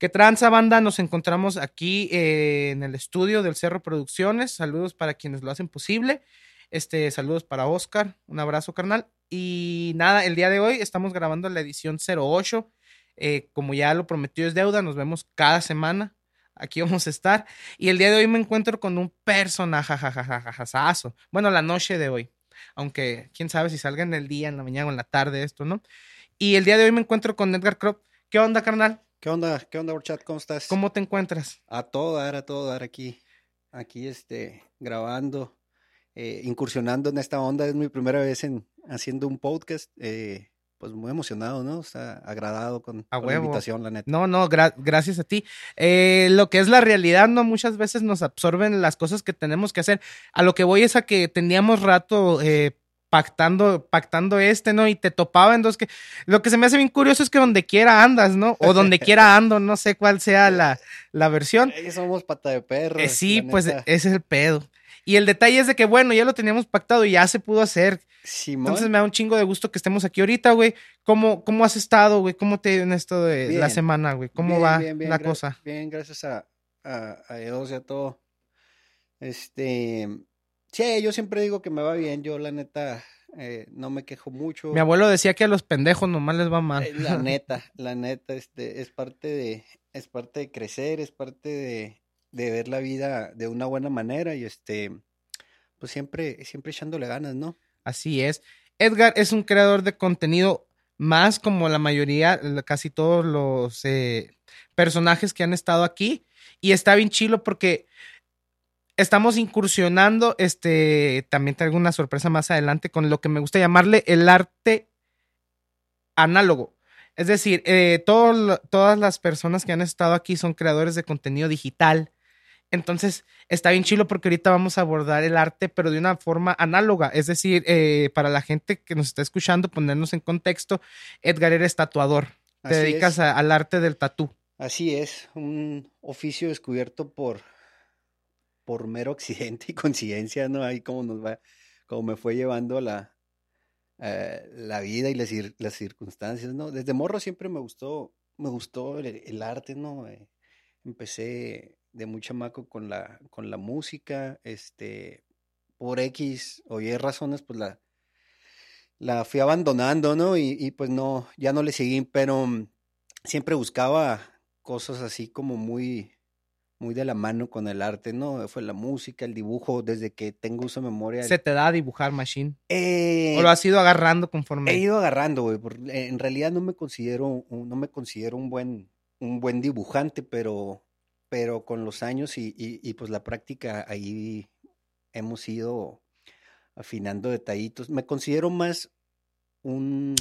Que tranza banda, nos encontramos aquí eh, en el estudio del Cerro Producciones. Saludos para quienes lo hacen posible. Este, saludos para Oscar. Un abrazo, carnal. Y nada, el día de hoy estamos grabando la edición 08. Eh, como ya lo prometió es deuda, nos vemos cada semana. Aquí vamos a estar. Y el día de hoy me encuentro con un personaje, jajajajajazo. Bueno, la noche de hoy. Aunque quién sabe si salga en el día, en la mañana o en la tarde esto, ¿no? Y el día de hoy me encuentro con Edgar Crop. ¿Qué onda, carnal? ¿Qué onda? ¿Qué onda, chat? ¿Cómo estás? ¿Cómo te encuentras? A todo dar, a todo dar aquí. Aquí, este, grabando, eh, incursionando en esta onda. Es mi primera vez en haciendo un podcast. Eh, pues muy emocionado, ¿no? Está agradado con, la invitación, la neta. No, no, gracias a ti. Eh, lo que es la realidad, ¿no? Muchas veces nos absorben las cosas que tenemos que hacer. A lo que voy es a que teníamos rato eh, pactando, pactando este, ¿no? Y te topaba en dos que. Lo que se me hace bien curioso es que donde quiera andas, ¿no? O donde quiera ando, no sé cuál sea la, la versión. Ahí somos pata de perro. Eh, sí, pues ese es el pedo. Y el detalle es de que, bueno, ya lo teníamos pactado y ya se pudo hacer. Entonces me da un chingo de gusto que estemos aquí ahorita, güey. ¿Cómo, ¿Cómo has estado, güey? ¿Cómo te en esto de la semana, güey? ¿Cómo va la cosa? Bien, gracias a, a, a Dios y a todo. Este, Sí, yo siempre digo que me va bien. Yo, la neta, eh, no me quejo mucho. Mi abuelo decía que a los pendejos nomás les va mal. Eh, la neta, la neta, este, es parte de, es parte de crecer, es parte de, de ver la vida de una buena manera y este, pues siempre, siempre echándole ganas, ¿no? Así es. Edgar es un creador de contenido más como la mayoría, casi todos los eh, personajes que han estado aquí. Y está bien chilo porque estamos incursionando, este, también traigo una sorpresa más adelante con lo que me gusta llamarle el arte análogo. Es decir, eh, todas las personas que han estado aquí son creadores de contenido digital. Entonces, está bien chilo porque ahorita vamos a abordar el arte, pero de una forma análoga. Es decir, eh, para la gente que nos está escuchando, ponernos en contexto, Edgar eres tatuador. Te dedicas al arte del tatú. Así es, un oficio descubierto por por mero accidente y coincidencia, ¿no? Ahí como nos va, como me fue llevando la, eh, la vida y las, las, circunstancias, ¿no? Desde morro siempre me gustó, me gustó el, arte, ¿no? Eh, empecé de muy chamaco con la, con la música, este, por X o Y razones, pues la, la fui abandonando, ¿no? Y, y pues no, ya no le seguí, pero siempre buscaba cosas así como muy, muy de la mano con el arte, ¿no? Fue la música, el dibujo, desde que tengo uso de memoria. ¿Se te da a dibujar, Machine? Eh, ¿O lo has ido agarrando conforme? He ido agarrando, güey. En realidad no me considero, no me considero un buen, un buen dibujante, pero, pero con los años y, y, pues la práctica ahí hemos ido afinando detallitos. Me considero más un,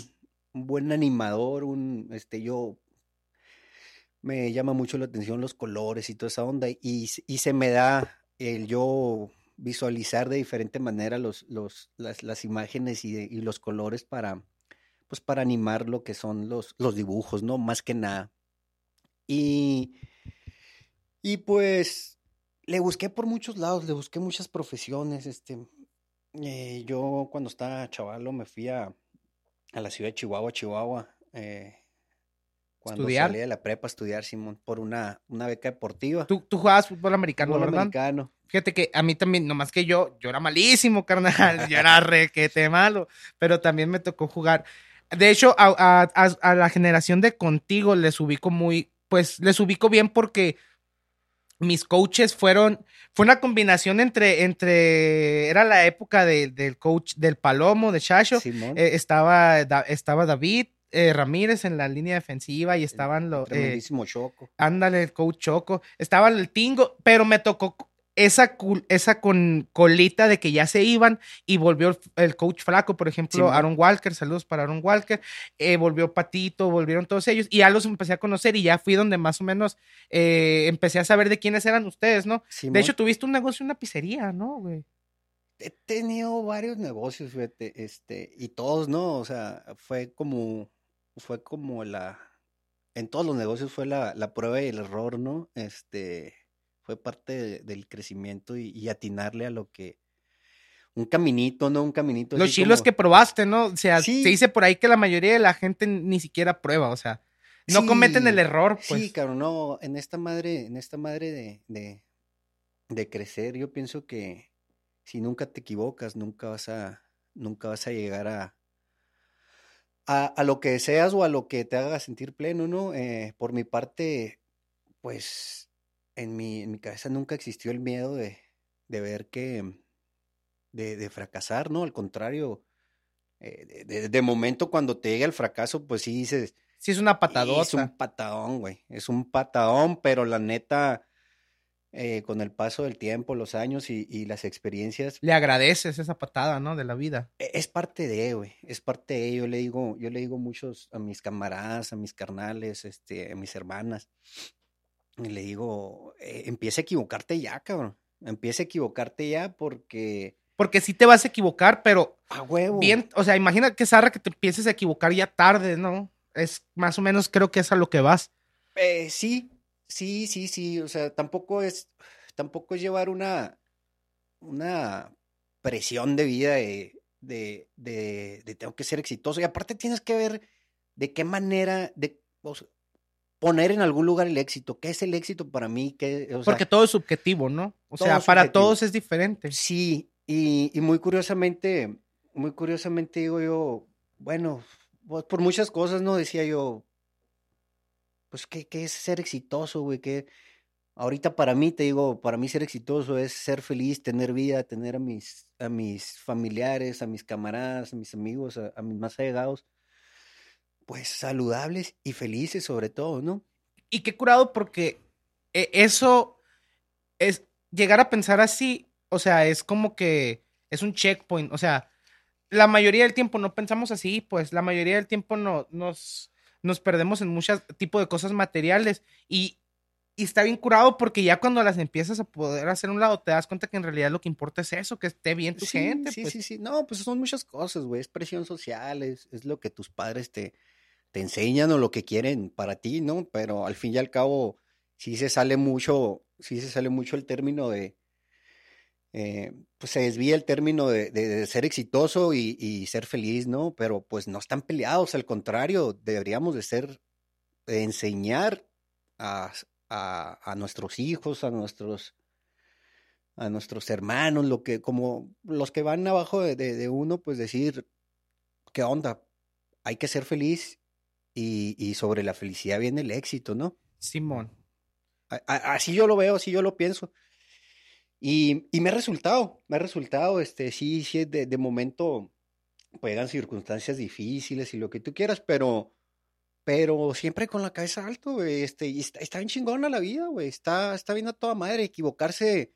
un buen animador, un, este, yo me llama mucho la atención los colores y toda esa onda y, se me da el yo visualizar de diferente manera los, los, las, imágenes y, los colores para, pues para animar lo que son los, los dibujos, ¿no? Más que nada. Y, y pues le busqué por muchos lados, le busqué muchas profesiones. Este, eh, yo cuando estaba chavalo me fui a, a la ciudad de Chihuahua, Chihuahua. Eh, cuando salí de la prepa a estudiar, Simón, por una, una beca deportiva. ¿Tú, tú jugabas fútbol americano, fútbol ¿verdad? americano. Fíjate que a mí también, nomás que yo, yo era malísimo, carnal, yo era requete malo, pero también me tocó jugar. De hecho, a, a, la generación de contigo les ubico muy, pues les ubico bien porque mis coaches fueron, fue una combinación entre, entre, era la época del coach del Palomo, de Chacho, eh, estaba, estaba David, eh, Ramírez en la línea defensiva y estaban los. Eh, Choco. Ándale, el coach Choco. Estaba el Tingo, pero me tocó esa, esa con colita de que ya se iban y volvió el, coach Flaco, por ejemplo, Aaron Walker, saludos para Aaron Walker, eh, volvió Patito, volvieron todos ellos y ya los empecé a conocer y ya fui donde más o menos empecé a saber de quiénes eran ustedes, ¿no? De hecho, tuviste un negocio, una pizzería, ¿no, güey? He tenido varios negocios, fíjate, este, y todos, ¿no? O sea, fue como fue como la, en todos los negocios fue la, la prueba y el error, ¿no? Este, fue parte del crecimiento y, atinarle a lo que, un caminito, ¿no? Un caminito. Los chilos que probaste, ¿no? O sea, se dice por ahí que la mayoría de la gente ni siquiera prueba, o sea, no cometen el error, pues. Sí, cabrón, no, en esta madre, en esta madre de, de, de crecer, yo pienso que si nunca te equivocas, nunca vas a, nunca vas a llegar a, a, a lo que deseas o a lo que te haga sentir pleno, ¿no? Eh, por mi parte, pues en mi, en mi cabeza nunca existió el miedo de, de ver que, de, de fracasar, ¿no? Al contrario, eh, de, de- momento cuando te llega el fracaso, pues sí dices, Sí, es una "Y patadota. es un patadón, güey, es un patadón, pero la neta, eh, con el paso del tiempo, los años y, y las experiencias, Le agradeces esa patada, ¿no? De la vida. e- es parte de, güey, es parte de, yo le digo, yo le digo muchos a mis camaradas, a mis carnales, este, a mis hermanas, y le digo, eh, empieza a equivocarte ya, cabrón, empieza a equivocarte ya porque, Porque sí te vas a equivocar, pero a huevo. bien, o sea, imagina que zarra que te empieces a equivocar ya tarde, ¿no? Es más o menos creo que es a lo que vas. Eh, sí, sí, sí, sí. O sea, tampoco es, tampoco es llevar una, una presión de vida de, de, de, de tengo que ser exitoso. Y aparte tienes que ver de qué manera, de o sea, poner en algún lugar el éxito. ¿Qué es el éxito para mí? ¿Qué, o sea, Porque todo es subjetivo, ¿no? O sea, para subjetivo. todos es diferente. Sí, y, y muy curiosamente, muy curiosamente digo yo, bueno, pues por muchas cosas, ¿no? Decía yo, pues, ¿qué, qué es ser exitoso, güey? ¿Qué? Ahorita para mí, te digo, para mí ser exitoso es ser feliz, tener vida, tener a mis, a mis familiares, a mis camaradas, a mis amigos, a, a mis más allegados, pues saludables y felices sobre todo, ¿no? Y qué curado porque eh, eso es llegar a pensar así, o sea, es como que es un checkpoint, o sea, la mayoría del tiempo no pensamos así, pues la mayoría del tiempo no, nos, nos perdemos en muchos tipos de cosas materiales y, y está bien curado porque ya cuando las empiezas a poder hacer un lado te das cuenta que en realidad lo que importa es eso, que esté bien tu Sí, gente. sí, pues. sí, sí. No, pues son muchas cosas, güey. Es presión social, es, es lo que tus padres te, te enseñan o lo que quieren para ti, ¿no? Pero al fin y al cabo, sí se sale mucho, sí se sale mucho el término de, eh, pues se desvía el término de, de- de ser exitoso y, y ser feliz, ¿no? Pero pues no están peleados, al contrario, deberíamos de ser, de enseñar a, a, a nuestros hijos, a nuestros, a nuestros hermanos, lo que, como los que van abajo de, uno, pues decir, ¿qué onda? Hay que ser feliz y, y sobre la felicidad viene el éxito, ¿no? Simón. A- Así yo lo veo, así yo lo pienso. Y, y me ha resultado, me ha resultado, este, sí, sí, de, de momento, pues llegan circunstancias difíciles y lo que tú quieras, pero, pero siempre con la cabeza alto, güey, este, y está, está bien chingona la vida, güey, está, está bien a toda madre, equivocarse.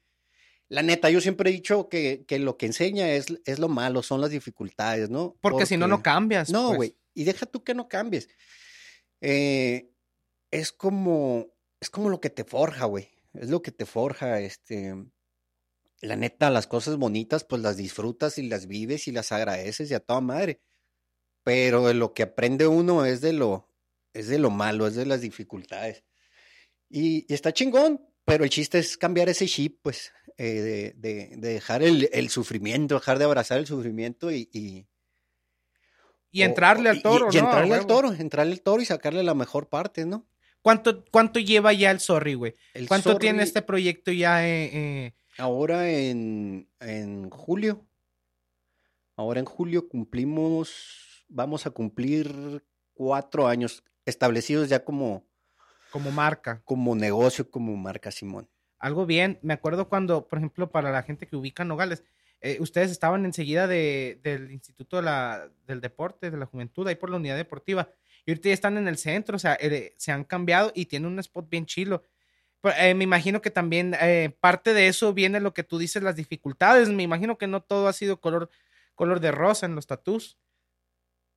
La neta, yo siempre he dicho que, que lo que enseña es, es lo malo, son las dificultades, ¿no? Porque, si no, no cambias. No, pues. güey. Y deja tú que no cambies. Eh, es como, es como lo que te forja, güey. Es lo que te forja, este. La neta, las cosas bonitas, pues las disfrutas y las vives y las agradeces y a toda madre. Pero de lo que aprende uno es de lo, es de lo malo, es de las dificultades. Y, y está chingón, pero el chiste es cambiar ese chip, pues, eh, de, de- de dejar el, el sufrimiento, dejar de abrazar el sufrimiento y, y, entrarle o- al toro, y, ¿no? Entrarle al toro, entrarle al toro y sacarle la mejor parte, ¿no? ¿Cuánto, ¿Cuánto lleva ya el Sorry, güey? ¿Cuánto tiene este proyecto ya? eh, eh, Ahora en, en julio, ahora en julio cumplimos, vamos a cumplir cuatro años establecidos ya como, como marca? como negocio, como marca Simón. Algo bien. Me acuerdo cuando, por ejemplo, para la gente que ubica Nogales, eh, ustedes estaban enseguida de, del Instituto de la, del Deporte, de la Juventud, ahí por la unidad deportiva. Y ahorita ya están en el centro, o sea, eh, se han cambiado y tienen un spot bien chilo. Eh, me imagino que también eh, parte de eso viene lo que tú dices, las dificultades. Me imagino que no todo ha sido color, color de rosa en los tatús.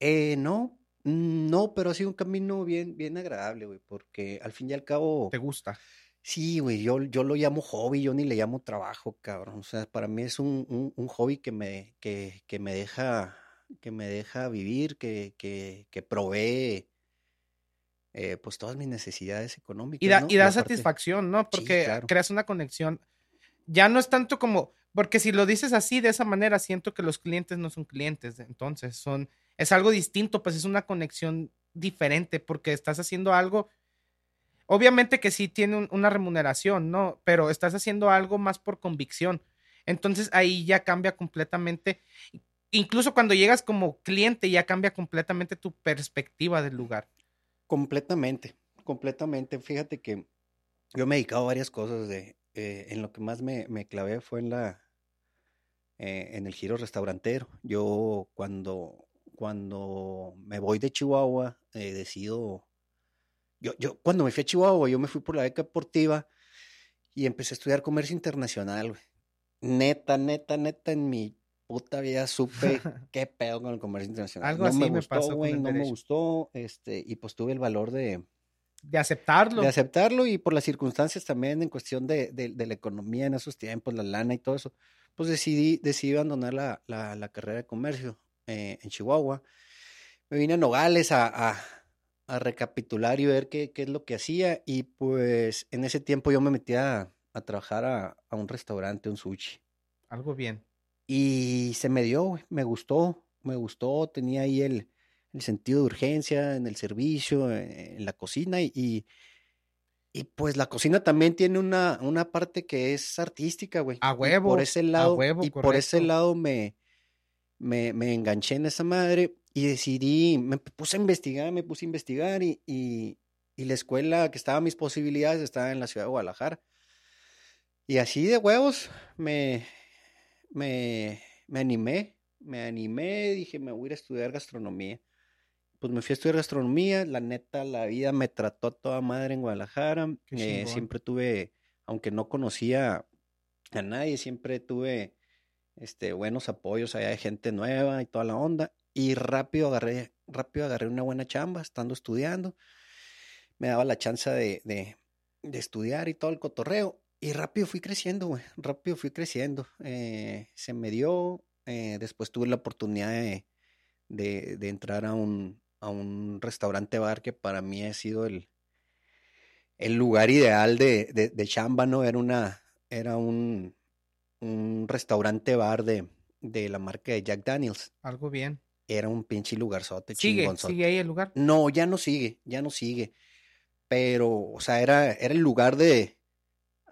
Eh, no, no, pero ha sido un camino bien, bien agradable, güey, porque al fin y al cabo, ¿Te gusta? sí, güey, yo, yo lo llamo hobby, yo ni le llamo trabajo, cabrón. O sea, para mí es un, un, un hobby que me, que, que me deja, que me deja vivir, que, que, que provee, eh, pues todas mis necesidades económicas, Y da, ¿no? y da aparte- satisfacción, ¿no? Porque claro. creas una conexión. Ya no es tanto como, porque si lo dices así, de esa manera, siento que los clientes no son clientes, entonces son, es algo distinto, pues es una conexión diferente porque estás haciendo algo. Obviamente que sí tiene una remuneración, ¿no? Pero estás haciendo algo más por convicción. Entonces ahí ya cambia completamente. Incluso cuando llegas como cliente, ya cambia completamente tu perspectiva del lugar. Completamente, completamente. Fíjate que yo me he dedicado a varias cosas. De, eh, en lo que más me, me clavé fue en la eh, en el giro restaurantero. Yo cuando, cuando me voy de Chihuahua, eh, decido. Yo, yo, cuando me fui a Chihuahua, yo me fui por la beca deportiva y empecé a estudiar comercio internacional, Neta, neta, neta, en mi puta vida supe qué pedo con el comercio internacional. Algo no así me, gustó, güey, no me gustó, este, y pues tuve el valor de, de aceptarlo. De aceptarlo y por las circunstancias también en cuestión de, de, la economía en esos tiempos, la lana y todo eso, pues decidí, decidí abandonar la, la, carrera de comercio eh, en Chihuahua. Me vine a Nogales a, a, a recapitular y ver qué, qué, es lo que hacía. Y pues en ese tiempo yo me metí a, a trabajar a, a, un restaurante, un sushi. Algo bien. Y se me dio, me gustó, me gustó, tenía ahí el, el sentido de urgencia en el servicio, en la cocina y, y pues la cocina también tiene una, una parte que es artística, güey. A huevo. por ese lado, y por ese lado me, me, enganché en esa madre y decidí, me puse a investigar, me puse a investigar y, y, la escuela que estaba a mis posibilidades estaba en la ciudad de Guadalajara. Y así de huevos me, me, me animé, me animé, dije, me voy a ir a estudiar gastronomía pues me fui a estudiar gastronomía, la neta, la vida me trató toda madre en Guadalajara, eh, siempre tuve, aunque no conocía a nadie, siempre tuve este, buenos apoyos allá de gente nueva y toda la onda, y rápido agarré, rápido agarré una buena chamba, estando estudiando, me daba la chance de, de, de estudiar y todo el cotorreo, y rápido fui creciendo, güey, rápido fui creciendo, eh, se me dio, eh, después tuve la oportunidad de, de, de entrar a un, a un restaurante bar que para mí ha sido el, el lugar ideal de, de, chamba, ¿no? Era una, era un, un restaurante bar de, de la marca de Jack Daniels. Algo bien. Era un pinche lugarzote, ¿Sigue, ¿Sigue ahí el lugar? No, ya no sigue, ya no sigue. Pero, o sea, era, era el lugar de,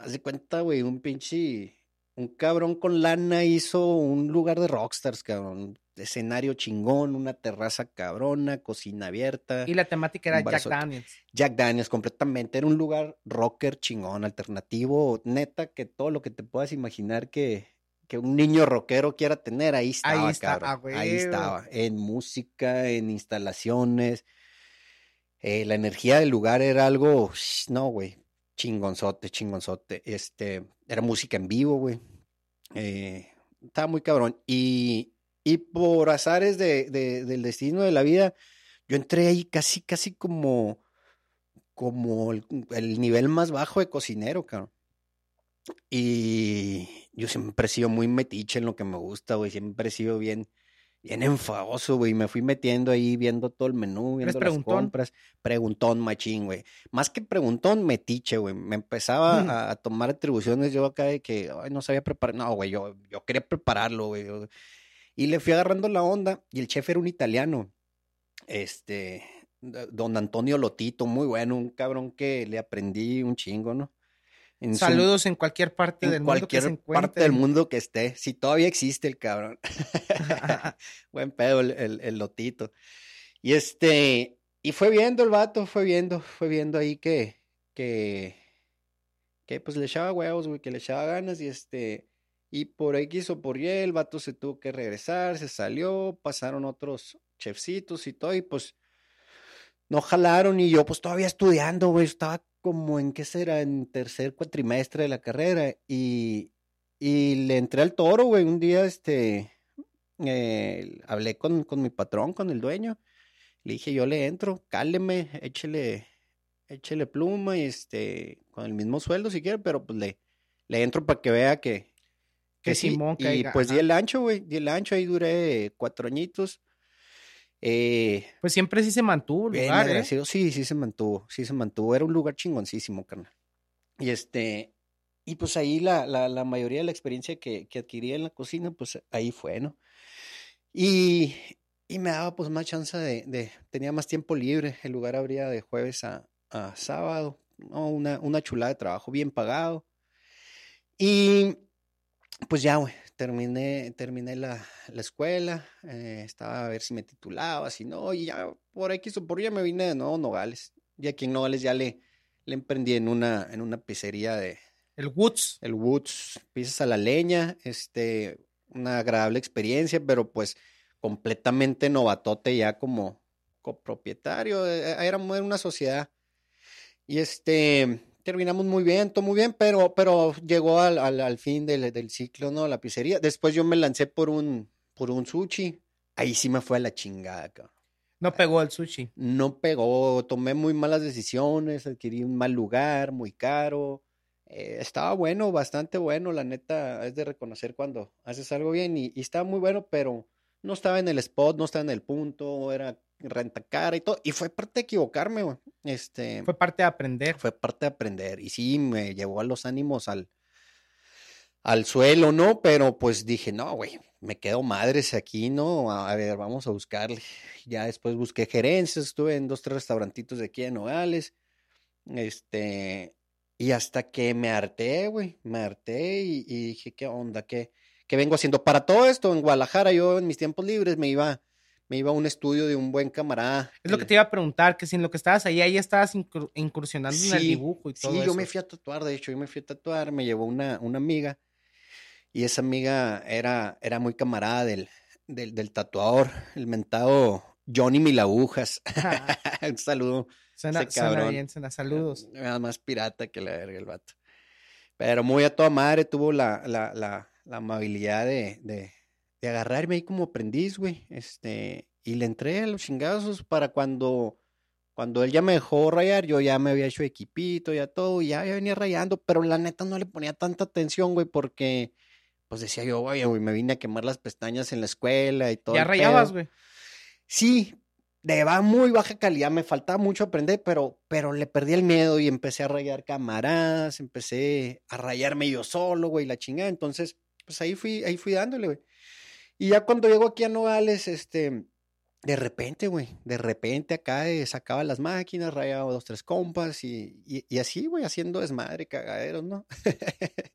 haz de cuenta, güey, un pinche, un cabrón con lana hizo un lugar de rockstars, cabrón escenario chingón, una terraza cabrona, cocina abierta. Y la temática era Jack Daniels. Jack Daniels, completamente. Era un lugar rocker chingón, alternativo, neta, que todo lo que te puedas imaginar que, que un niño rockero quiera tener, ahí estaba, ahí cabrón. ahí estaba. En música, en instalaciones. Eh, la energía del lugar era algo, no, güey, chingonzote, chingonzote. Este, era música en vivo, güey. Eh, estaba muy cabrón. Y, y por azares de, del destino de la vida, yo entré ahí casi, casi como, como el, nivel más bajo de cocinero, cabrón. Y yo siempre he sido muy metiche en lo que me gusta, güey. Siempre he sido bien, bien enfadoso, güey. Me fui metiendo ahí, viendo todo el menú, viendo las compras. Preguntón, machín, güey. Más que preguntón, metiche, güey. Me empezaba a, tomar atribuciones yo acá de que, ay, no sabía preparar. No, güey, yo, yo quería prepararlo, güey. Y le fui agarrando la onda y el chef era un italiano. Este, don Antonio Lotito, muy bueno, un cabrón que le aprendí un chingo, ¿no? Saludos en cualquier parte del mundo que se parte del mundo que esté, si todavía existe el cabrón. Buen pedo el, el, Lotito. Y este, y fue viendo el vato, fue viendo, fue viendo ahí que, que, que pues le echaba huevos, güey, que le echaba ganas y este, y por X o por Y, el vato se tuvo que regresar, se salió, pasaron otros chefcitos y todo, y pues no jalaron. Y yo, pues todavía estudiando, güey, estaba como en qué será, en tercer cuatrimestre de la carrera. Y, y le entré al toro, güey. Un día, este, eh, hablé con, con mi patrón, con el dueño. Le dije, yo le entro, cáleme, échele, échele pluma y este, con el mismo sueldo si quiere, pero pues le, le entro para que vea que, que, Simón Y pues di el ancho, güey, di el ancho, ahí duré cuatro añitos. Eh, pues siempre sí se mantuvo el lugar, ¿eh? Sí, sí se mantuvo, sí se mantuvo. Era un lugar chingoncísimo, carnal. Y este, y pues ahí la, la, la mayoría de la experiencia que, que adquirí en la cocina, pues ahí fue, ¿no? Y, y me daba pues más chance de, de, tenía más tiempo libre, el lugar abría de jueves a, a sábado, ¿no? una, una chulada de trabajo bien pagado. Y pues ya, güey, terminé, terminé la, la escuela, eh, estaba a ver si me titulaba, si no, y ya por X o por ya me vine de nuevo a Nogales. Y aquí en Nogales ya le, le emprendí en una, en una pizzería de... El Woods. El Woods, pizzas a la leña, este, una agradable experiencia, pero pues completamente novatote ya como copropietario, eh, era una sociedad. Y este, terminamos muy bien, todo muy bien, pero, pero llegó al, al, al fin del, del, ciclo, ¿no? La pizzería. Después yo me lancé por un, por un sushi. Ahí sí me fue a la chingada, cabrón. No pegó el sushi. No pegó, tomé muy malas decisiones, adquirí un mal lugar, muy caro. Eh, estaba bueno, bastante bueno, la neta, es de reconocer cuando haces algo bien y, y estaba muy bueno, pero no estaba en el spot, no estaba en el punto, era renta cara y todo. Y fue parte de equivocarme, güey. Este, fue parte de aprender. Fue parte de aprender. Y sí, me llevó a los ánimos al, al suelo, ¿no? Pero pues dije, no, güey, me quedo madres aquí, ¿no? A ver, vamos a buscarle. Ya después busqué gerencias, estuve en dos, tres restaurantitos de aquí en Nogales. Este, y hasta que me harté, güey, me harté y, y dije, ¿qué onda? ¿Qué, ¿Qué vengo haciendo? Para todo esto, en Guadalajara, yo en mis tiempos libres me iba me iba a un estudio de un buen camarada. Es lo que te iba a preguntar, que si en lo que estabas ahí, ahí estabas incursionando sí, en el dibujo y todo Sí, eso. yo me fui a tatuar, de hecho, yo me fui a tatuar, me llevó una, una amiga y esa amiga era, era muy camarada del, del, del tatuador, el mentado Johnny Milagujas. un saludo. Suena, suena bien, suena saludos. Nada más pirata que la verga el vato. Pero muy a toda madre tuvo la, la, la, la amabilidad de, de de agarrarme ahí como aprendiz, güey. Este, y le entré a los chingazos para cuando, cuando él ya me dejó rayar, yo ya me había hecho equipito, ya todo, y ya, ya venía rayando, pero la neta no le ponía tanta atención, güey, porque, pues decía yo, oye, güey, me vine a quemar las pestañas en la escuela y todo. ¿Ya rayabas, güey? Sí, de va muy baja calidad, me faltaba mucho aprender, pero, pero le perdí el miedo y empecé a rayar camaradas, empecé a rayarme yo solo, güey, la chingada. Entonces, pues ahí fui, ahí fui dándole, güey. Y ya cuando llego aquí a Nogales, este, de repente, güey, de repente acá eh, sacaba las máquinas, rayaba dos, tres compas y, y, y así, güey, haciendo desmadre, cagaderos, ¿no?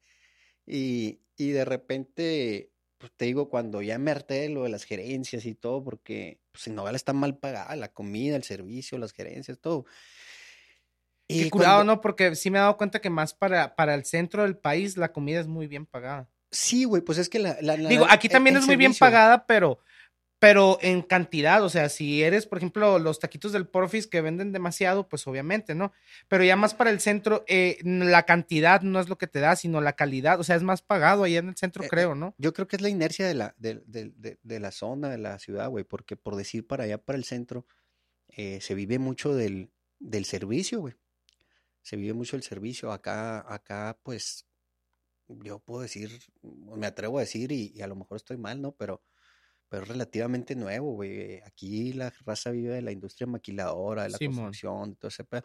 y, y de repente, pues te digo, cuando ya me harté lo de las gerencias y todo, porque pues, en Nogales está mal pagada la comida, el servicio, las gerencias, todo. Y, cuidado, cuando... ¿no? Porque sí me he dado cuenta que más para, para el centro del país la comida es muy bien pagada. Sí, güey, pues es que la... la, la Digo, aquí también el, el es muy servicio. bien pagada, pero, pero en cantidad, o sea, si eres, por ejemplo, los taquitos del Porfis que venden demasiado, pues obviamente, ¿no? Pero ya más para el centro, eh, la cantidad no es lo que te da, sino la calidad, o sea, es más pagado ahí en el centro, eh, creo, ¿no? Yo creo que es la inercia de la, de, de, de, de la zona, de la ciudad, güey, porque por decir para allá, para el centro, eh, se vive mucho del, del servicio, güey. Se vive mucho el servicio. Acá, acá, pues, yo puedo decir, me atrevo a decir, y, y, a lo mejor estoy mal, ¿no? Pero, pero relativamente nuevo, güey. Aquí la raza vive de la industria maquiladora, de la sí, construcción, de todo ese pedo.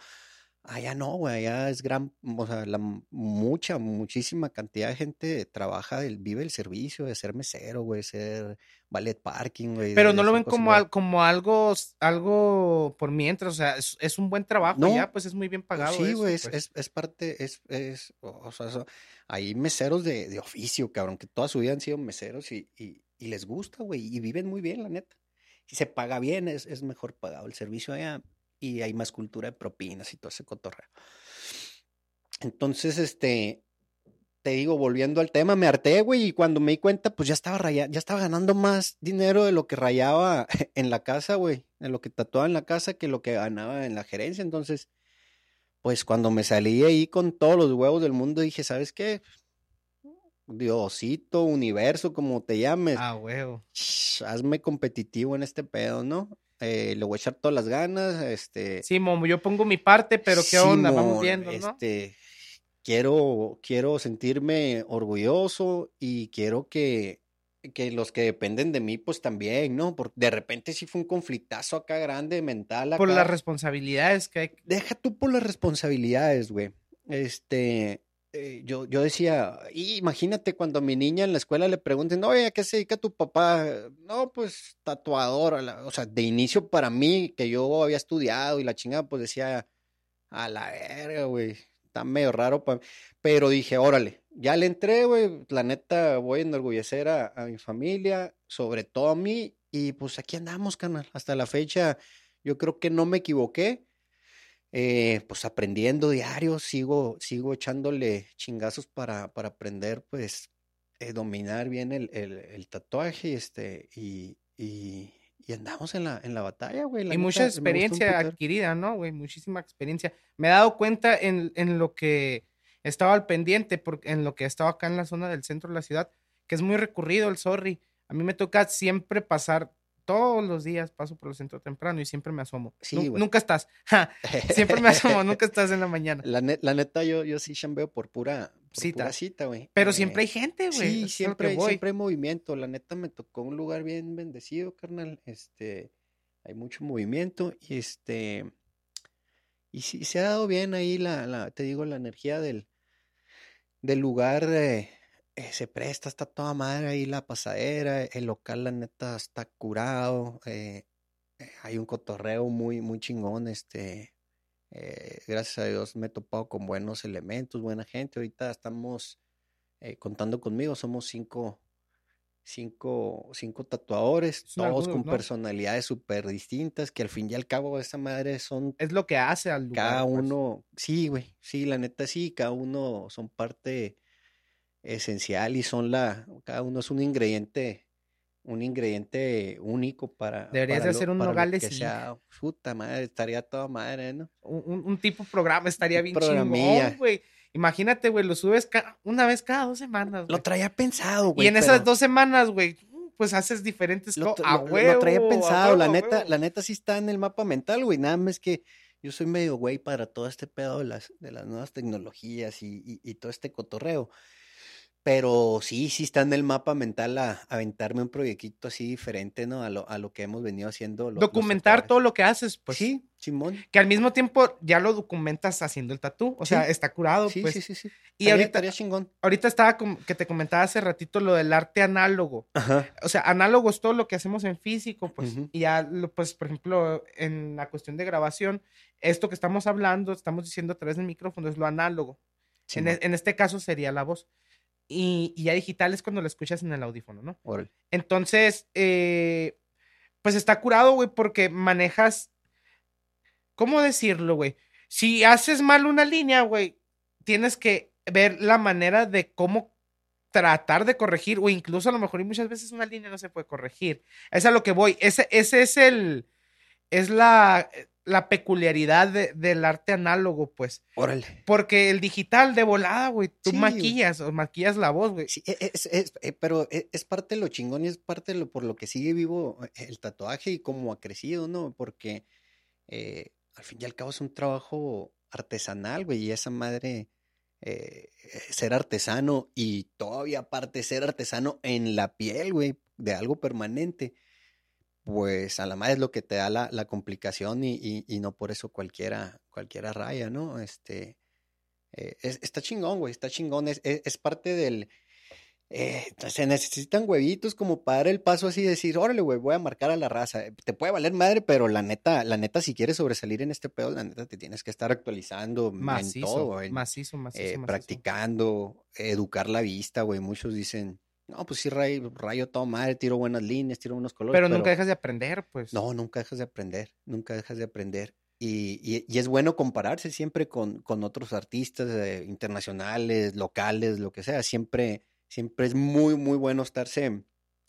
Allá no, güey, allá es gran, o sea, la mucha, muchísima cantidad de gente trabaja, el, vive el servicio de ser mesero, güey, ser ballet parking, güey. Pero no lo ven como, al, como algo, algo por mientras, o sea, es, es un buen trabajo no, ya, pues es muy bien pagado. Sí, güey, es, es, es, parte, es, es, o sea, eso, hay meseros de, de, oficio, cabrón, que toda su vida han sido meseros y, y, y les gusta, güey, y viven muy bien, la neta. Si se paga bien, es, es mejor pagado el servicio allá y hay más cultura de propinas y todo ese cotorreo. Entonces, este, te digo, volviendo al tema, me harté, güey, y cuando me di cuenta, pues ya estaba rayando, ya estaba ganando más dinero de lo que rayaba en la casa, güey, en lo que tatuaba en la casa que lo que ganaba en la gerencia. Entonces, pues cuando me salí ahí con todos los huevos del mundo, dije, ¿sabes qué? Diosito, universo, como te llames. Ah, huevo. Hazme competitivo en este pedo, ¿no? Eh, le voy a echar todas las ganas, este... Sí, Momo, yo pongo mi parte, pero ¿qué Simón, onda? Vamos viendo, ¿no? Este, quiero, quiero sentirme orgulloso y quiero que, que los que dependen de mí, pues también, ¿no? Porque de repente sí fue un conflictazo acá grande, mental. Acá. Por las responsabilidades que hay. Deja tú por las responsabilidades, güey. Este, eh, yo, yo decía, imagínate cuando a mi niña en la escuela le pregunten, oye, ¿a qué se dedica tu papá? No, pues tatuador. O sea, de inicio para mí, que yo había estudiado y la chingada, pues decía, a la verga, güey. Está medio raro para Pero dije, órale, ya le entré, güey. La neta, voy a enorgullecer a, a mi familia, sobre todo a mí. Y pues aquí andamos, canal. Hasta la fecha, yo creo que no me equivoqué eh, pues aprendiendo diario, sigo, sigo echándole chingazos para, para aprender, pues, eh, dominar bien el, el, tatuaje este, y, y, andamos en la, en la batalla, güey. y mucha experiencia adquirida, ¿no, güey? Muchísima experiencia. Me he dado cuenta en, en lo que estaba al pendiente, porque en lo que estaba acá en la zona del centro de la ciudad, que es muy recurrido el sorry. A mí me toca siempre pasar todos los días paso por el centro temprano y siempre me asomo. Sí, nunca estás. siempre me asomo, nunca estás en la mañana. La, neta, yo, yo sí chambeo por pura cita, cita güey. Pero eh, siempre hay gente, güey. Sí, siempre, siempre hay movimiento. La neta me tocó un lugar bien bendecido, carnal. Este, hay mucho movimiento y este, y sí, se ha dado bien ahí la, la te digo, la energía del, del lugar. Eh, eh, se presta, está toda madre ahí la pasadera, el local la neta está curado, eh, eh, hay un cotorreo muy, muy chingón, este, gracias a Dios me he topado con buenos elementos, buena gente, ahorita estamos contando conmigo, somos cinco, cinco, cinco tatuadores, todos con personalidades súper distintas, que al fin y al cabo esa madre son... Es lo que hace al lugar. Cada pues. uno, sí, güey, sí, la neta sí, cada uno son parte esencial y son la, cada uno es un ingrediente, un ingrediente único para. Deberías de hacer un nogales que sea, puta madre, estaría toda madre, ¿no? Un, un tipo programa estaría bien chingón, güey. Imagínate, güey, lo subes una vez cada dos semanas. Lo traía pensado, güey. Y en esas dos semanas, güey, pues haces diferentes cosas. Huevo, lo traía pensado, la neta, la neta sí está en el mapa mental, güey. Nada más que yo soy medio güey para todo este pedo de las, de las nuevas tecnologías y, y todo este cotorreo. Pero sí, sí está en el mapa mental a, aventarme un proyectito así diferente, ¿no? A lo, a lo que hemos venido haciendo. Documentar todo lo que haces, pues. Sí, Simón. Que al mismo tiempo ya lo documentas haciendo el tatú. O sea, está curado, sí, pues. Sí, sí, sí. Y ahorita, chingón. ahorita estaba como que te comentaba hace ratito lo del arte análogo. Ajá. O sea, análogo es todo lo que hacemos en físico, pues. Y ya, pues, por ejemplo, en la cuestión de grabación, esto que estamos hablando, estamos diciendo a través del micrófono, es lo análogo. En, e, en, este caso sería la voz y, ya digital es cuando lo escuchas en el audífono, ¿no? Entonces, eh, pues está curado, güey, porque manejas, ¿cómo decirlo, güey? Si haces mal una línea, güey, tienes que ver la manera de cómo tratar de corregir, o incluso a lo mejor y muchas veces una línea no se puede corregir. Es a lo que voy. Ese, ese es el, es la, la peculiaridad del arte análogo, pues. Órale. Porque el digital de volada, güey, tú maquillas o maquillas la voz, güey. Sí, e, es, es, eh, pero e, es, parte de lo chingón y es parte de lo por lo que sigue vivo eh, el tatuaje y cómo ha crecido, ¿no? Porque eh, al fin y al cabo es un trabajo artesanal, güey, y esa madre, ser artesano y todavía aparte ser artesano en la piel, güey, de algo permanente pues a la madre es lo que te da la, la complicación y, y, no por eso cualquiera, cualquiera raya, ¿no? Este, eh, está chingón, güey, está chingón, es, es, parte del... Eh, se necesitan huevitos como para dar el paso así y decir, órale, güey, voy a marcar a la raza. Te puede valer madre, pero la neta, la neta, si quieres sobresalir en este pedo, la neta te tienes que estar actualizando macizo, en todo, macizo, macizo, eh, macizo, practicando, educar la vista, güey. Muchos dicen, no, pues sí, rayo, rayo todo madre, tiro buenas líneas, tiro buenos colores. Pero, nunca dejas de aprender, pues. No, nunca dejas de aprender, nunca dejas de aprender. Y, y, es bueno compararse siempre con, con otros artistas eh, internacionales, locales, lo que sea. Siempre, siempre es muy, muy bueno estarse,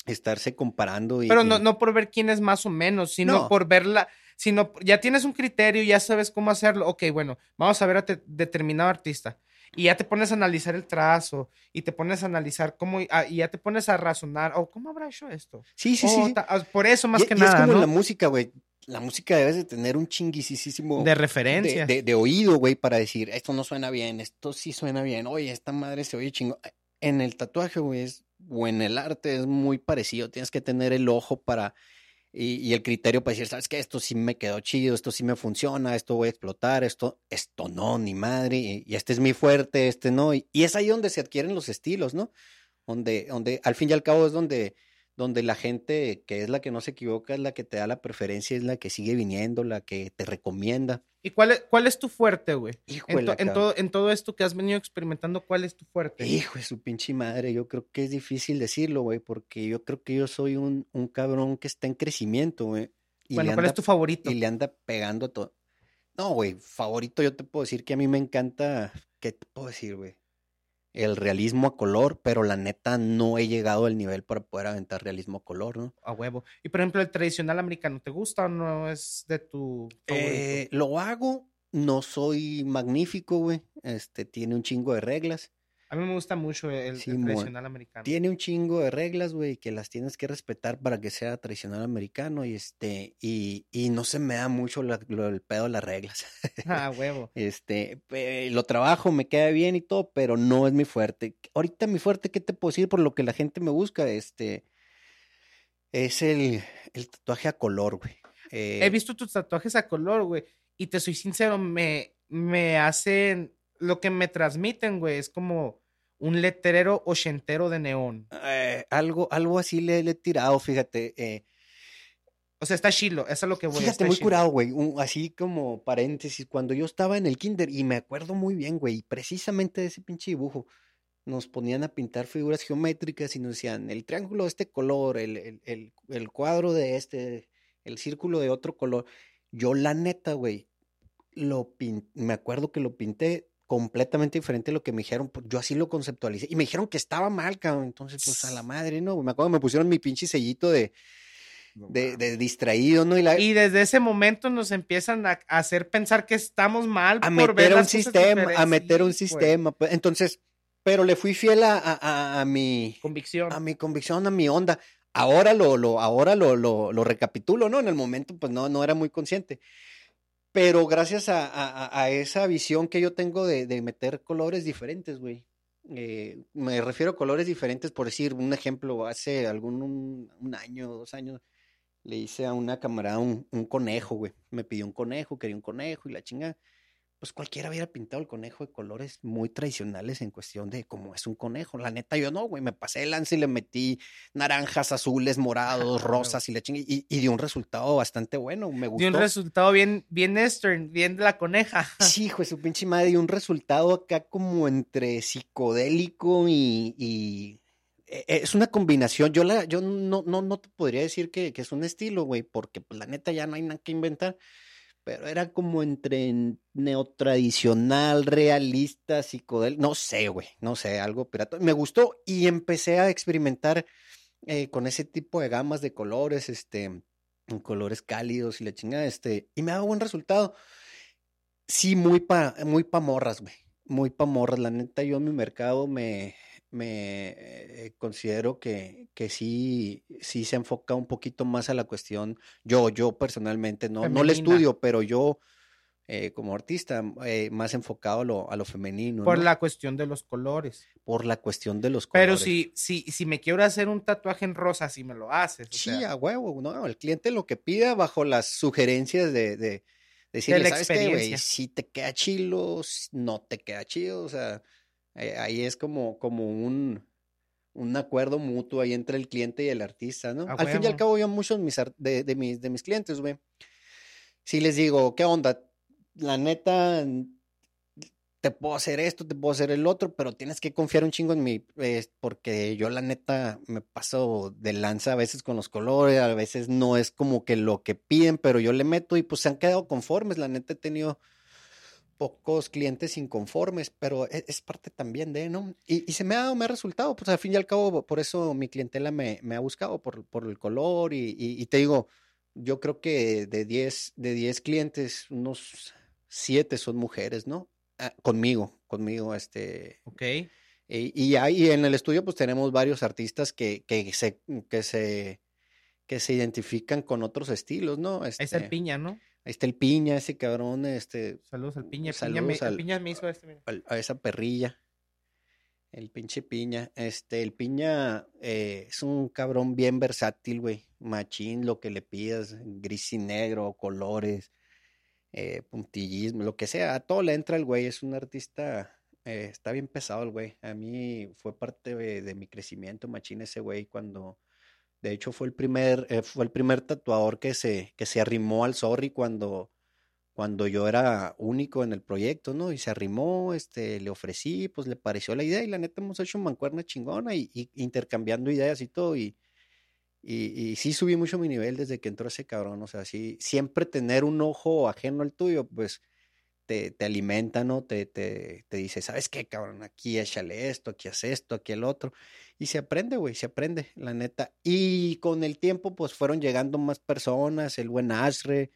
estarse comparando. Y, Pero no, no por ver quién es más o menos, sino por verla, sino ya tienes un criterio, ya sabes cómo hacerlo. Ok, bueno, vamos a ver a determinado artista y ya te pones a analizar el trazo y te pones a analizar cómo ah, y ya te pones a razonar, oh, ¿cómo habrá hecho esto? Sí, sí, sí. Ah, por eso más que nada. Es como la música, güey. La música debes de tener un chinguisísimo de referencia, de, de, oído, güey, para decir esto no suena bien, esto sí suena bien, oye, esta madre se oye chingo. En el tatuaje, güey, o en el arte es muy parecido. Tienes que tener el ojo para y, el criterio para decir, ¿sabes qué? Esto sí me quedó chido, esto sí me funciona, esto voy a explotar, esto, esto no, ni madre, y, este es mi fuerte, este no. Y, es ahí donde se adquieren los estilos, ¿no? Donde, donde al fin y al cabo es donde, donde la gente que es la que no se equivoca, es la que te da la preferencia, es la que sigue viniendo, la que te recomienda. ¿Y cuál es, cuál es tu fuerte, güey? En, en, todo, en todo esto que has venido experimentando, ¿cuál es tu fuerte? Hijo de su pinche madre, yo creo que es difícil decirlo, güey, porque yo creo que yo soy un, un cabrón que está en crecimiento, güey. Bueno, ¿cuál es tu favorito? Y le anda pegando todo. No, güey, favorito yo te puedo decir que a mí me encanta, ¿qué te puedo decir, güey? El realismo a color, pero la neta no he llegado al nivel para poder aventar realismo a color, ¿no? A huevo. Y por ejemplo, el tradicional americano, ¿te gusta o no es de tu eh, lo hago, no soy magnífico, güey. Este tiene un chingo de reglas. A mí me gusta mucho el, tradicional americano. Tiene un chingo de reglas, güey, que las tienes que respetar para que sea tradicional americano y este y, y no se me da mucho el pedo de las reglas. Ah, huevo. este, lo trabajo, me queda bien y todo, pero no es mi fuerte. Ahorita mi fuerte, ¿qué te puedo decir? Por lo que la gente me busca, este, es el, el tatuaje a color, güey. He eh, visto tus tatuajes a color, güey, y te soy sincero, me, me hacen lo que me transmiten, güey, es como un letrero ochentero de neón. Eh, algo, algo así le, he tirado, fíjate. Eh. o sea, está chilo, eso es lo que voy a Fíjate, muy curado, güey. Así como paréntesis, cuando yo estaba en el kinder, y me acuerdo muy bien, güey, precisamente de ese pinche dibujo, nos ponían a pintar figuras geométricas y nos decían, el triángulo de este color, el, el, el cuadro de este, el círculo de otro color. Yo, la neta, güey, lo me acuerdo que lo pinté completamente diferente a lo que me dijeron. Pues, yo así lo conceptualicé. Y me dijeron que estaba mal, cabrón. Entonces, pues a la madre, ¿no? Me acuerdo me pusieron mi pinche sellito de, de, distraído, ¿no? Y, desde ese momento nos empiezan a, hacer pensar que estamos mal. A meter un sistema, a meter un sistema. Pues, entonces, pero le fui fiel a, a, mi convicción. A mi convicción, a mi onda. Ahora lo, lo, ahora lo, lo, lo recapitulo, ¿no? En el momento, pues no, no era muy consciente. Pero gracias a, esa visión que yo tengo de, meter colores diferentes, güey. Eh, me refiero a colores diferentes, por decir un ejemplo, hace algún un, año, dos años, le hice a una camarada un, un conejo, güey. Me pidió un conejo, quería un conejo y la chinga pues cualquiera hubiera pintado el conejo de colores muy tradicionales en cuestión de cómo es un conejo. La neta, yo no, güey, me pasé el lance y le metí naranjas, azules, morados, rosas y la chingue, y, y dio un resultado bastante bueno, me gustó. Dio un resultado bien, bien Eastern, bien de la coneja. Sí, hijo su pinche madre, dio un resultado acá como entre psicodélico y, e, e, es una combinación. Yo la, yo no, no, no te podría decir que, que es un estilo, güey, porque pues, la neta ya no hay nada que inventar pero era como entre neotradicional, realista, psicodélico, no sé, güey, no sé, algo pirata. Me gustó y empecé a experimentar eh, con ese tipo de gamas de colores, este, colores cálidos y la chingada, este, y me daba buen resultado. Sí, muy pa, muy pa morras, güey, muy pa morras. La neta, yo en mi mercado me, me eh, considero que, que sí, sí se enfoca un poquito más a la cuestión, yo, yo personalmente, no, no le estudio, pero yo eh, como artista, eh, más enfocado a lo, a lo femenino. Por la cuestión de los colores. Por la cuestión de los colores. Pero si, si, si me quiero hacer un tatuaje en rosa, si me lo haces. sí, a huevo, ¿no? El cliente lo que pida bajo las sugerencias de, de decirle, ¿sabes qué, Si te queda chilo, no te queda chido, o sea eh, ahí es como, como un, un acuerdo mutuo ahí entre el cliente y el artista, ¿no? al fin y al cabo, yo muchos mis, de, de, mis, de mis clientes, güey, si les digo, ¿qué onda? La neta, te puedo hacer esto, te puedo hacer el otro, pero tienes que confiar un chingo en mí, porque yo la neta me paso de lanza a veces con los colores, a veces no es como que lo que piden, pero yo le meto y pues se han quedado conformes, la neta he tenido pocos clientes inconformes, pero e, es, parte también de, ¿no? Y, se me ha, me ha resultado, pues al fin y al cabo, por eso mi clientela me, me ha buscado, por, por el color y, y, te digo, yo creo que de 10 de diez clientes, unos 7 son mujeres, ¿no? Ah, conmigo, conmigo, este. Ok. Y, y, ahí en el estudio, pues tenemos varios artistas que, que, se, que, se, que se identifican con otros estilos, ¿no? Este, es el piña, ¿no? Ahí está el piña, ese cabrón, este. Saludos al piña. Saludos piña, me, piña me hizo este, A, esa perrilla. El pinche piña. Este, el piña eh, es un cabrón bien versátil, güey. Machín, lo que le pidas, gris y negro, colores, eh, puntillismo, lo que sea. A todo le entra el güey. Es un artista, eh, está bien pesado el güey. A mí fue parte de, mi crecimiento, machín, ese güey, cuando. De hecho, fue el primer, fue el primer tatuador que se, que se arrimó al Sorry cuando cuando yo era único en el proyecto, ¿no? Y se arrimó, este, le ofrecí, pues le pareció la idea y la neta hemos hecho mancuerna chingona y, intercambiando ideas y todo y, y, sí subí mucho mi nivel desde que entró ese cabrón, o sea, sí, siempre tener un ojo ajeno al tuyo, pues te, te alimenta, ¿no? Te, te, te dice, ¿sabes qué, cabrón? Aquí échale esto, aquí haz esto, aquí el otro. Y se aprende, güey, se aprende, la neta. Y con el tiempo, pues fueron llegando más personas, el buen Asre,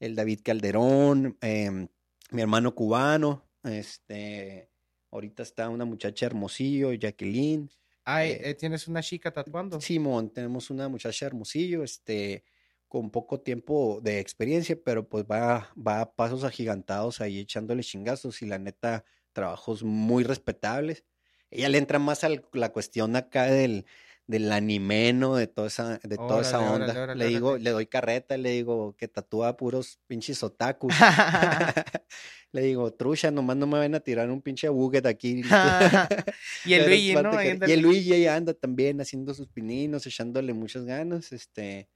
el David Calderón, em, mi hermano cubano, este, ahorita está una muchacha hermosillo, Jacqueline. Ay, eh, ¿tienes una chica tatuando? Simón, tenemos una muchacha hermosillo, este, con poco tiempo de experiencia, pero pues va, va a pasos agigantados ahí echándole chingazos y la neta, trabajos muy respetables. Ella le entra más a la cuestión acá del, del anime, ¿no? De toda esa, de toda esa onda. le digo, le doy carreta, le digo que tatúa puros pinches otakus. le digo, trucha, nomás no me ven a tirar un pinche buget aquí. y el Luigi, ¿no? Y el Luigi ahí anda también haciendo sus pininos, echándole muchas ganas, este...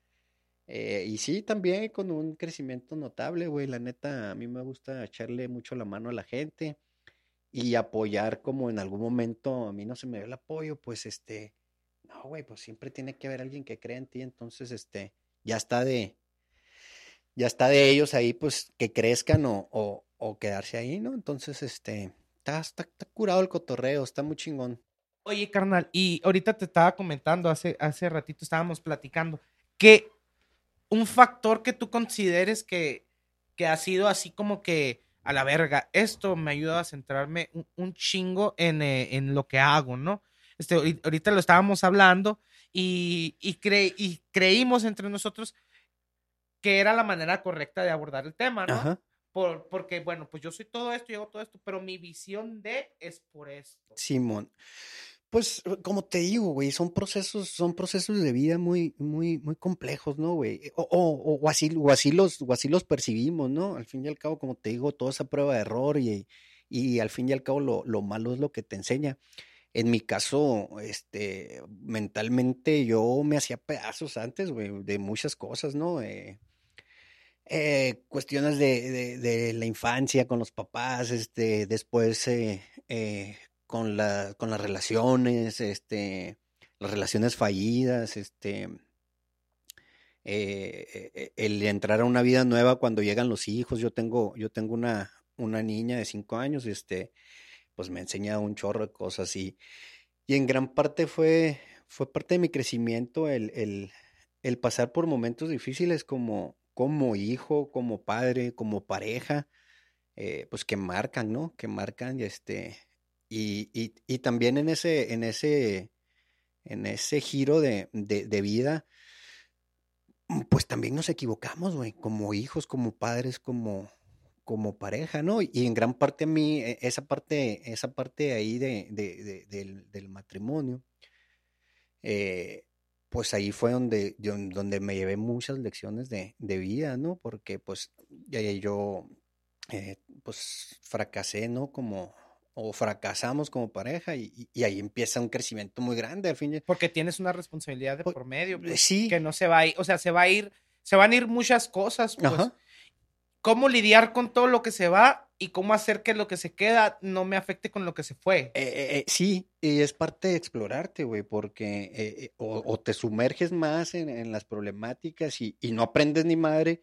Eh, y sí, también con un crecimiento notable, güey. La neta, a mí me gusta echarle mucho la mano a la gente y apoyar como en algún momento a mí no se me dio el apoyo, pues este, no, güey, pues siempre tiene que haber alguien que cree en ti, entonces, este, ya está de, ya está de ellos ahí, pues, que crezcan o, o, quedarse ahí, ¿no? Entonces, este, está, está, está, curado el cotorreo, está muy chingón. Oye, carnal, y ahorita te estaba comentando, hace, hace ratito estábamos platicando, que un factor que tú consideres que, que ha sido así como que a la verga, esto me ayuda a centrarme un, chingo en, eh, en, lo que hago, ¿no? Este, ahorita lo estábamos hablando y, y, y creímos entre nosotros que era la manera correcta de abordar el tema, ¿no? Por, porque, bueno, pues yo soy todo esto, yo hago todo esto, pero mi visión de es por esto. Simón. Pues, como te digo, güey, son procesos, son procesos de vida muy, muy, muy complejos, ¿no, güey? O, o, así, o, así los, o así los percibimos, ¿no? Al fin y al cabo, como te digo, toda esa prueba de error y, y al fin y al cabo lo, lo malo es lo que te enseña. En mi caso, este, mentalmente yo me hacía pedazos antes, güey, de muchas cosas, ¿no? Eh, eh, cuestiones de, de, la infancia con los papás, este, después eh, con, la, con las relaciones, este, las relaciones fallidas, este, el entrar a una vida nueva cuando llegan los hijos. Yo tengo, yo tengo una, una niña de cinco años, este, pues me ha enseñado un chorro de cosas y, y en gran parte fue, fue parte de mi crecimiento el, el, el pasar por momentos difíciles como, como hijo, como padre, como pareja, eh, pues que marcan, ¿no? Que marcan este, y, y, también en ese, en ese, en ese giro de, de, de vida, pues también nos equivocamos, güey, como hijos, como padres, como, como pareja, ¿no? Y en gran parte a mí, e, esa parte, esa parte ahí de, del, matrimonio, eh, pues ahí fue donde, donde me llevé muchas lecciones de, vida, ¿no? Porque pues yo, eh, pues fracasé, ¿no? Como, o fracasamos como pareja y, ahí empieza un crecimiento muy grande al fin. Porque tienes una responsabilidad de pues, por medio, pues, sí. que no se va a ir, o sea, se va a ir, se van a ir muchas cosas, pues cómo lidiar con todo lo que se va y cómo hacer que lo que se queda no me afecte con lo que se fue. Eh, eh, eh, sí, y es parte de explorarte, güey, porque o, te sumerges más en, las problemáticas y, no aprendes ni madre,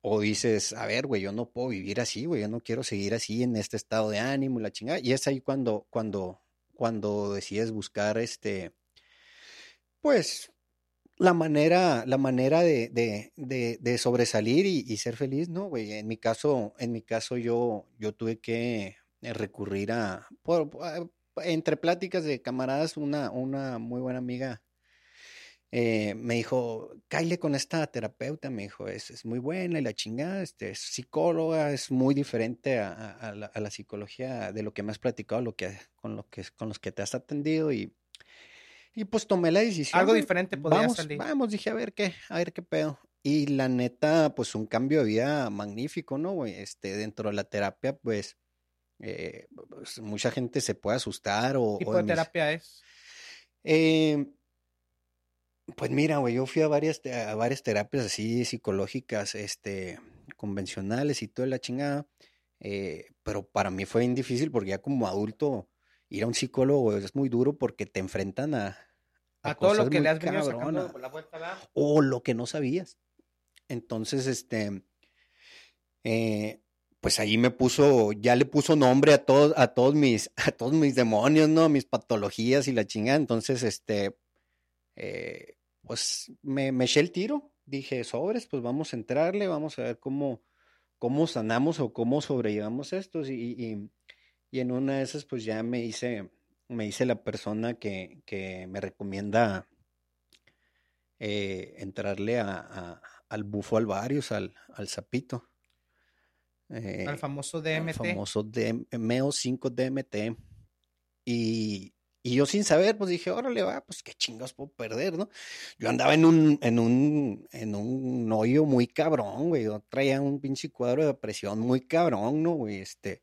o dices, a ver, güey, yo no puedo vivir así, güey, yo no quiero seguir así en este estado de ánimo y la chingada. Y es ahí cuando, cuando, cuando decides buscar este, pues, la manera, la manera de, de, de, sobresalir y, ser feliz, ¿no, güey? En mi caso, en mi caso yo, yo tuve que recurrir a, por, entre pláticas de camaradas, una, una muy buena amiga eh, me dijo, cáile con esta terapeuta, me dijo, es, es muy buena y la chingada, este, es psicóloga, es muy diferente a, a, la, a, la, psicología de lo que me has platicado, lo que, con, lo que, con los que te has atendido y, y pues tomé la decisión. Algo diferente podría vamos, salir. Vamos, dije, a ver qué, a ver qué pedo. Y la neta, pues un cambio de vida magnífico, ¿no, güey? Este, dentro de la terapia, pues, eh, pues mucha gente se puede asustar o... ¿Qué tipo o de mis- terapia es? Eh, pues mira, güey, yo fui a varias, a varias terapias así psicológicas, este, convencionales y toda la chingada, eh, pero para mí fue bien difícil porque ya como adulto ir a un psicólogo es muy duro porque te enfrentan a, A todo lo que le has venido sacando por la vuelta, ¿verdad? o lo que no sabías. Entonces, este, eh, pues ahí me puso, ya le puso nombre a todos, a todos mis, a todos mis demonios, ¿no? Mis patologías y la chingada. Entonces, este, eh, pues me, me eché el tiro. Dije, sobres, pues vamos a entrarle, vamos a ver cómo, cómo sanamos o cómo sobrellevamos estos. Y, y, y en una de esas, pues ya me hice, me hice la persona que, que me recomienda eh, entrarle a, a- al bufo alvarius, al, al sapito. eh, Al famoso al DMT. famoso DM MEO 5 DMT. Y, y yo sin saber, pues dije, órale, va, pues qué chingados puedo perder, ¿no? Yo andaba en un, en un, en un hoyo muy cabrón, güey. Yo traía un pinche cuadro de depresión muy cabrón, ¿no, güey? Este.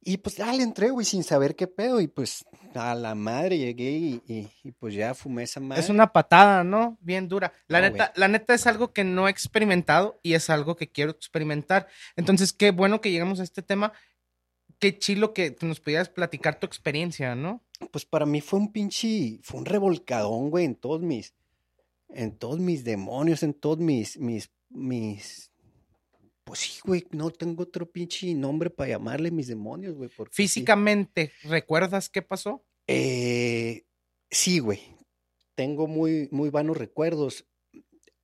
Y pues ya le entré, güey, sin saber qué pedo. Y pues a la madre llegué y, y- y, pues ya fumé esa madre. Es una patada, ¿no? Bien dura. La No, neta, la neta es algo que no he experimentado y es algo que quiero experimentar. Entonces, qué bueno que llegamos a este tema. Qué chilo que nos pudieras platicar tu experiencia, ¿no? Pues para mí fue un pinche, fue un revolcadón, güey, en todos mis, en todos mis demonios, en todos mis, mis, mis, pues sí, güey, no tengo otro pinche nombre para llamarle mis demonios, güey, porque sí. Físicamente, ¿recuerdas qué pasó? Eh, sí, güey, tengo muy, muy vanos recuerdos.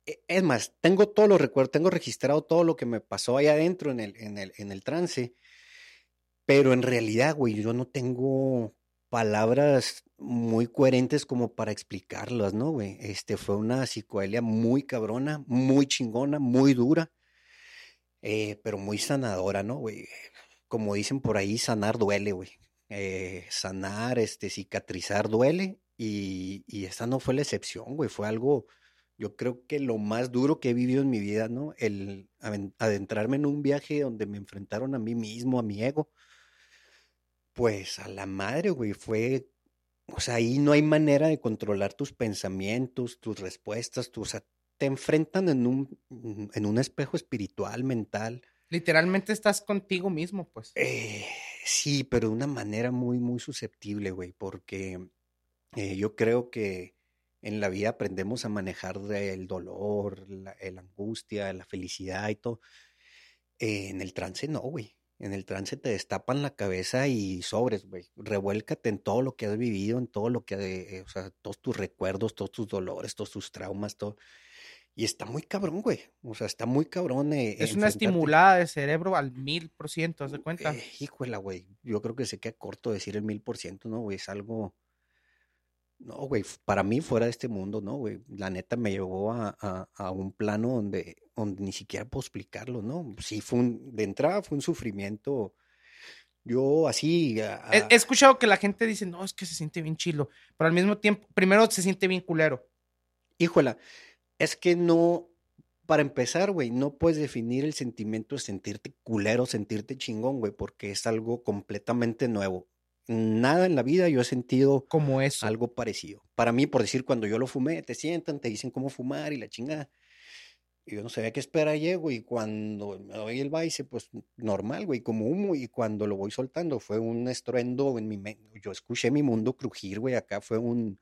E- Es más, tengo todos los recuerdos, tengo registrado todo lo que me pasó allá adentro en el, en el, en el trance, pero en realidad, güey, yo no tengo palabras muy coherentes como para explicarlas, ¿no, güey? Este fue una psicodelia muy cabrona, muy chingona, muy dura, eh, pero muy sanadora, ¿no, güey? Como dicen por ahí, sanar duele, güey. Eh, sanar, este, cicatrizar duele y, y esta no fue la excepción, güey, fue algo, yo creo que lo más duro que he vivido en mi vida, ¿no? El adentrarme en un viaje donde me enfrentaron a mí mismo, a mi ego, pues a la madre, güey, fue, o sea, ahí no hay manera de controlar tus pensamientos, tus respuestas, tus, o sea, te enfrentan en un, en un espejo espiritual, mental. Literalmente estás contigo mismo, pues. Eh, sí, pero de una manera muy, muy susceptible, güey, porque eh, yo creo que en la vida aprendemos a manejar el dolor, la, angustia, la felicidad y todo. Eh, en el trance no, güey. En el trance te destapan la cabeza y sobres, güey. Revuélcate en todo lo que has vivido, en todo lo que, eh, o sea, todos tus recuerdos, todos tus dolores, todos tus traumas, todo. Y está muy cabrón, güey. O sea, está muy cabrón. eh, Es una estimulada de cerebro al mil por ciento, ¿haz de cuenta? Eh, híjole, güey. Yo creo que se queda corto decir el mil por ciento, ¿no, güey? Es algo. No, güey. Para mí, fuera de este mundo, ¿no, güey? La neta me llevó a, a- a un plano donde, donde ni siquiera puedo explicarlo, ¿no? Sí, fue un. De entrada fue un sufrimiento. Yo así. a- He, a- he escuchado que la gente dice, no, es que se siente bien chilo, pero al mismo tiempo, primero se siente bien culero. Híjola, es que no. Para empezar, güey, no puedes definir el sentimiento de sentirte culero, sentirte chingón, güey, porque es algo completamente nuevo. Nada en la vida yo he sentido Como eso. algo parecido. Para mí, por decir, cuando yo lo fumé, te sientan, te dicen cómo fumar y la chingada. Y yo no sabía qué esperar, llego y cuando me doy el baile, pues normal, güey, como humo. Y cuando lo voy soltando, fue un estruendo en mi mente. Yo escuché mi mundo crujir, güey, acá fue un...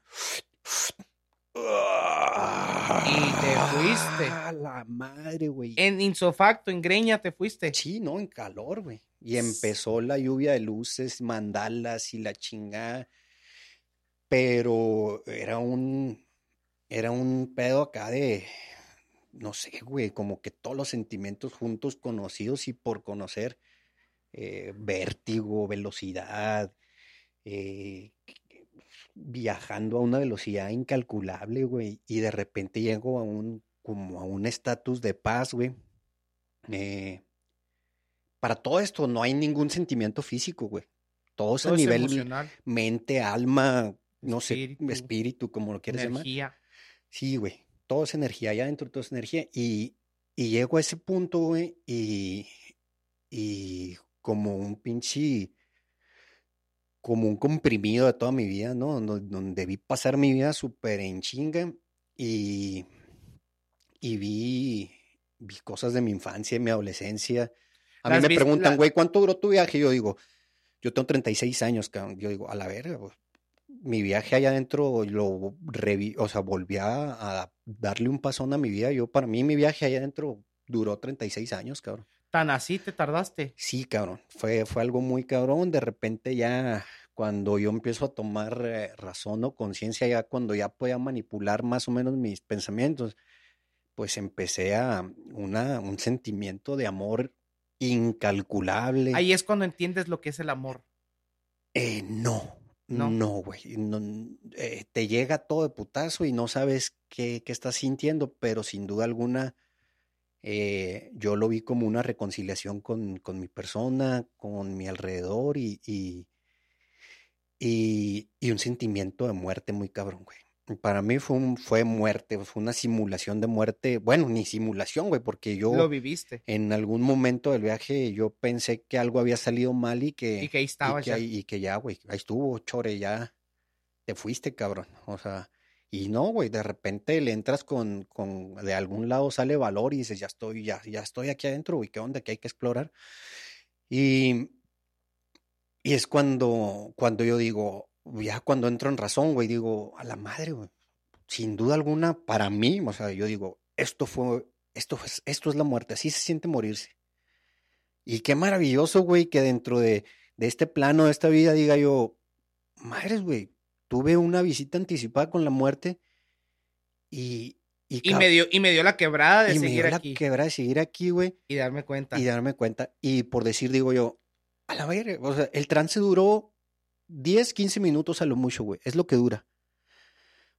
Y te fuiste. ¡Ah, la madre, güey! En insofacto, en greña te fuiste. Sí, no, en calor, güey. Y empezó la lluvia de luces, mandalas y la chingada. Pero era un, era un pedo acá de, no sé, güey, como que todos los sentimientos juntos, conocidos y por conocer, eh, vértigo, velocidad, eh, viajando a una velocidad incalculable, güey, y de repente llego a un, como a un estatus de paz, güey. Eh, para todo esto no hay ningún sentimiento físico, güey. Todo es a nivel mente, alma, no sé, espíritu, como lo quieres energía. llamar. Sí, güey. Todo es energía. Allá adentro todo es energía. Y, y llego a ese punto, güey, y, y como un pinche como un comprimido de toda mi vida, ¿no? Donde, vi pasar mi vida súper en chinga y, y vi, vi cosas de mi infancia, de mi adolescencia. A mí me preguntan, güey, ¿cuánto duró tu viaje? Yo digo, yo tengo 36 años, cabrón. Yo digo, a la verga, mi viaje allá adentro lo reví, o sea, volví a, darle un pasón a mi vida. Yo, para mí, mi viaje allá adentro duró 36 años, cabrón. ¿Tan así te tardaste? Sí, cabrón. Fue, fue algo muy cabrón. De repente ya cuando yo empiezo a tomar eh, razón o conciencia, ya cuando ya podía manipular más o menos mis pensamientos, pues empecé a una, un sentimiento de amor incalculable. Ahí es cuando entiendes lo que es el amor. Eh, no, no, güey. Eh, te llega todo de putazo y no sabes qué, qué estás sintiendo, pero sin duda alguna eh, yo lo vi como una reconciliación con, con mi persona, con mi alrededor y, y, y, un sentimiento de muerte muy cabrón, güey. Para mí fue, un, fue muerte, fue una simulación de muerte. Bueno, ni simulación, güey, porque yo... Lo viviste. En algún momento del viaje yo pensé que algo había salido mal y que... Y que ahí estaba y que, ya. Y que ya, güey, ahí estuvo, chore, ya te fuiste, cabrón. O sea, y no, güey, de repente le entras con, con, de algún lado sale valor y dices, ya estoy, ya, ya estoy aquí adentro, güey, ¿qué onda? que hay que explorar? Y, y es cuando, cuando yo digo, ya cuando entro en razón, güey, digo, a la madre, güey, sin duda alguna, para mí, o sea, yo digo, esto fue, esto, esto es la muerte, así se siente morirse. Y qué maravilloso, güey, que dentro de, de este plano, de esta vida, diga yo, madres, güey, tuve una visita anticipada con la muerte y... Y, me dio, y me dio la quebrada de seguir aquí. la quebrada de seguir aquí, güey. Y darme cuenta. Y darme cuenta. Y por decir, digo yo, a la verga, o sea, el trance duró 10, 15 minutos a lo mucho, güey. Es lo que dura.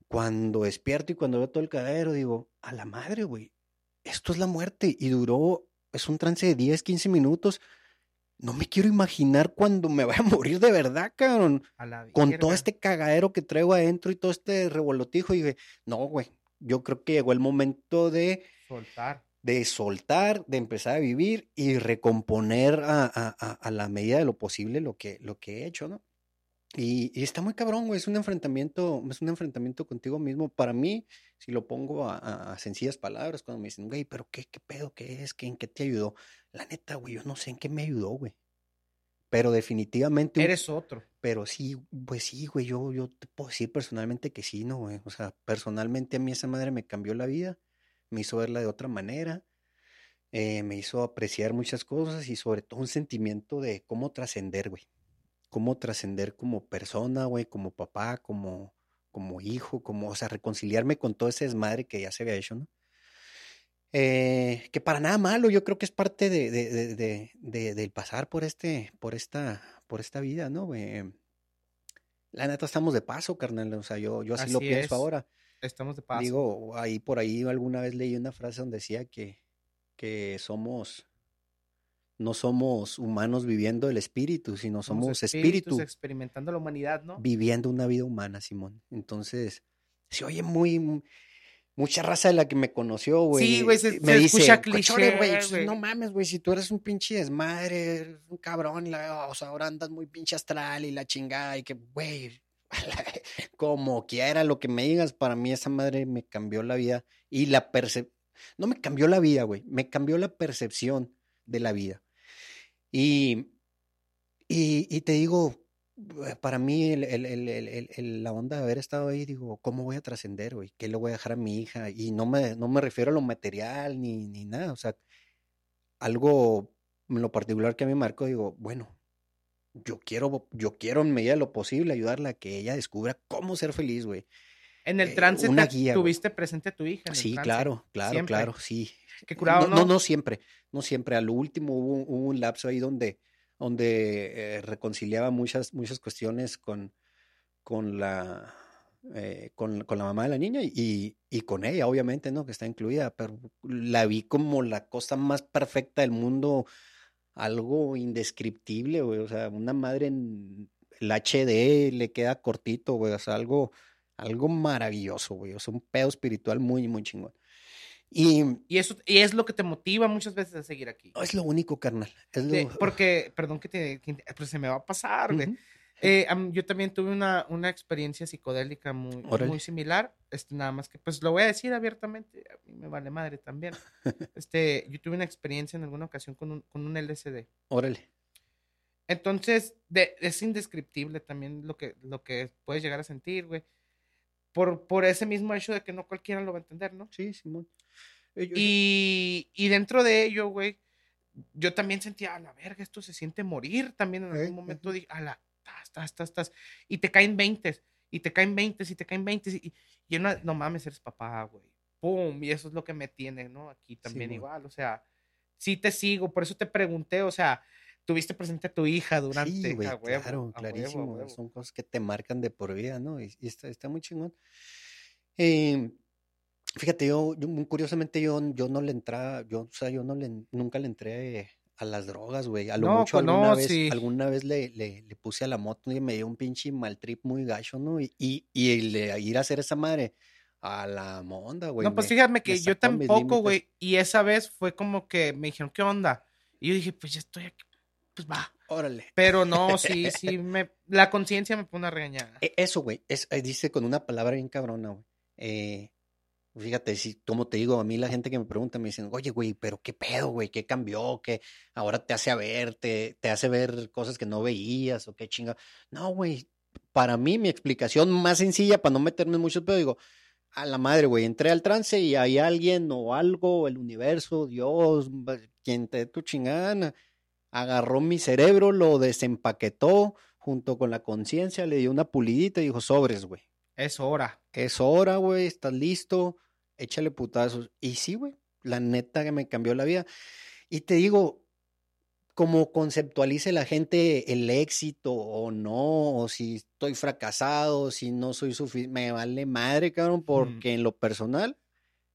Cuando despierto y cuando veo todo el cadero, digo, a la madre, güey. Esto es la muerte. Y duró, es un trance de 10, 15 minutos no me quiero imaginar cuando me vaya a morir de verdad, cabrón. Con todo este cagadero que traigo adentro y todo este revolotijo. Y dije, no, güey, yo creo que llegó el momento de soltar. De soltar, de empezar a vivir y recomponer a, a, la medida de lo posible lo que, lo que he hecho, ¿no? Y, está muy cabrón, güey. Es un enfrentamiento, es un enfrentamiento contigo mismo. Para mí, si lo pongo a, sencillas palabras, cuando me dicen, güey, pero qué, qué pedo, qué es, ¿Qué, en qué te ayudó. La neta, güey, yo no sé en qué me ayudó, güey. Pero definitivamente. Eres otro. Pero sí, pues sí, güey. Yo, yo te puedo decir personalmente que sí, ¿no, güey? O sea, personalmente a mí esa madre me cambió la vida. Me hizo verla de otra manera. Eh, me hizo apreciar muchas cosas y sobre todo un sentimiento de cómo trascender, güey cómo trascender como persona, güey, como papá, como, como hijo, como, o sea, reconciliarme con todo ese desmadre que ya se había hecho, ¿no? Eh, que para nada malo, yo creo que es parte de, de, de, del pasar por este, por esta, por esta vida, ¿no? güey? la neta estamos de paso, carnal, o sea, yo, yo así, lo pienso ahora. Estamos de paso. Digo, ahí por ahí alguna vez leí una frase donde decía que, que somos no somos humanos viviendo el espíritu, sino somos, espíritus, experimentando la humanidad, ¿no? Viviendo una vida humana, Simón. Entonces, se oye muy mucha raza de la que me conoció, güey. Sí, güey, se, me dice, escucha cliché, güey. No mames, güey, si tú eres un pinche desmadre, un cabrón, o sea, ahora andas muy pinche astral y la chingada y que, güey, como quiera lo que me digas, para mí esa madre me cambió la vida y la percepción, no me cambió la vida, güey, me cambió la percepción de la vida. Y, y, te digo, eh, para mí el, la onda de haber estado ahí, digo, ¿cómo voy a trascender, güey? ¿Qué le voy a dejar a mi hija? Y no me, no me refiero a lo material ni, ni nada, o sea, algo en lo particular que a mí marcó, digo, bueno, yo quiero, yo quiero en medida de lo posible ayudarla a que ella descubra cómo ser feliz, güey. En el eh, trance tuviste presente a tu hija. sí, claro, claro, claro, sí. Qué curado, no, ¿no? No, siempre, no siempre. A lo último hubo, un lapso ahí donde, donde eh, reconciliaba muchas, muchas cuestiones con, con la, eh, con, con, la mamá de la niña y, y, con ella, obviamente, ¿no? Que está incluida, pero la vi como la cosa más perfecta del mundo, algo indescriptible, güey, o sea, una madre en el HD le queda cortito, güey, o sea, algo, algo maravilloso, güey, o sea, un pedo espiritual muy, muy chingón. Y, y, eso y es lo que te motiva muchas veces a seguir aquí. Es lo único, carnal. Es lo... porque, perdón que te, pues se me va a pasar, güey. Eh, yo también tuve una, una experiencia psicodélica muy, muy similar. Este, nada más que, pues lo voy a decir abiertamente, a mí me vale madre también. este, yo tuve una experiencia en alguna ocasión con un, con un LSD. Órale. Entonces, de, es indescriptible también lo que, lo que puedes llegar a sentir, güey. Por, por ese mismo hecho de que no cualquiera lo va a entender, ¿no? Sí, Simón. Y, y dentro de ello, güey, yo también sentía, a la verga, esto se siente morir. También en algún eh, momento dije, a la, y te caen 20, y te caen 20, y te caen 20, y, y no, no mames, eres papá, güey. Pum, y eso es lo que me tiene, ¿no? Aquí también igual, o sea, sí te sigo, por eso te pregunté, o sea, tuviste presente a tu hija durante. Sí, güey, claro, clarísimo. Son cosas que te marcan de por vida, ¿no? Y, está, está, muy chingón. Eh, fíjate, yo, curiosamente yo, yo no le entraba, yo, o sea, yo no le, nunca le entré a las drogas, güey. A lo mucho alguna, vez, alguna vez le, le, le, puse a la moto y me dio un pinche mal trip muy gacho, ¿no? Y, y, y ir a hacer esa madre a la monda, güey. No, pues fíjate que yo tampoco, güey. Y esa vez fue como que me dijeron, ¿qué onda? Y yo dije, pues ya estoy aquí, pues va. Órale. Pero no, sí, sí, me, la conciencia me pone a regañar. E, eso, güey, es, eh, dice con una palabra bien cabrona, güey. Eh, Fíjate, si, como te digo, a mí la gente que me pregunta me dicen, oye, güey, pero qué pedo, güey, qué cambió, que ahora te hace a ver, te, hace ver cosas que no veías o qué chinga. No, güey, para mí mi explicación más sencilla, para no meterme en muchos pedos, digo, a la madre, güey, entré al trance y hay alguien o algo, el universo, Dios, quien te tu chingana, agarró mi cerebro, lo desempaquetó junto con la conciencia, le dio una pulidita y dijo, sobres, güey. Es hora. Es hora, güey, estás listo échale putazos. Y sí, güey, la neta que me cambió la vida. Y te digo, como conceptualice la gente el éxito o no, o si estoy fracasado, si no soy suficiente, me vale madre, cabrón, porque en lo personal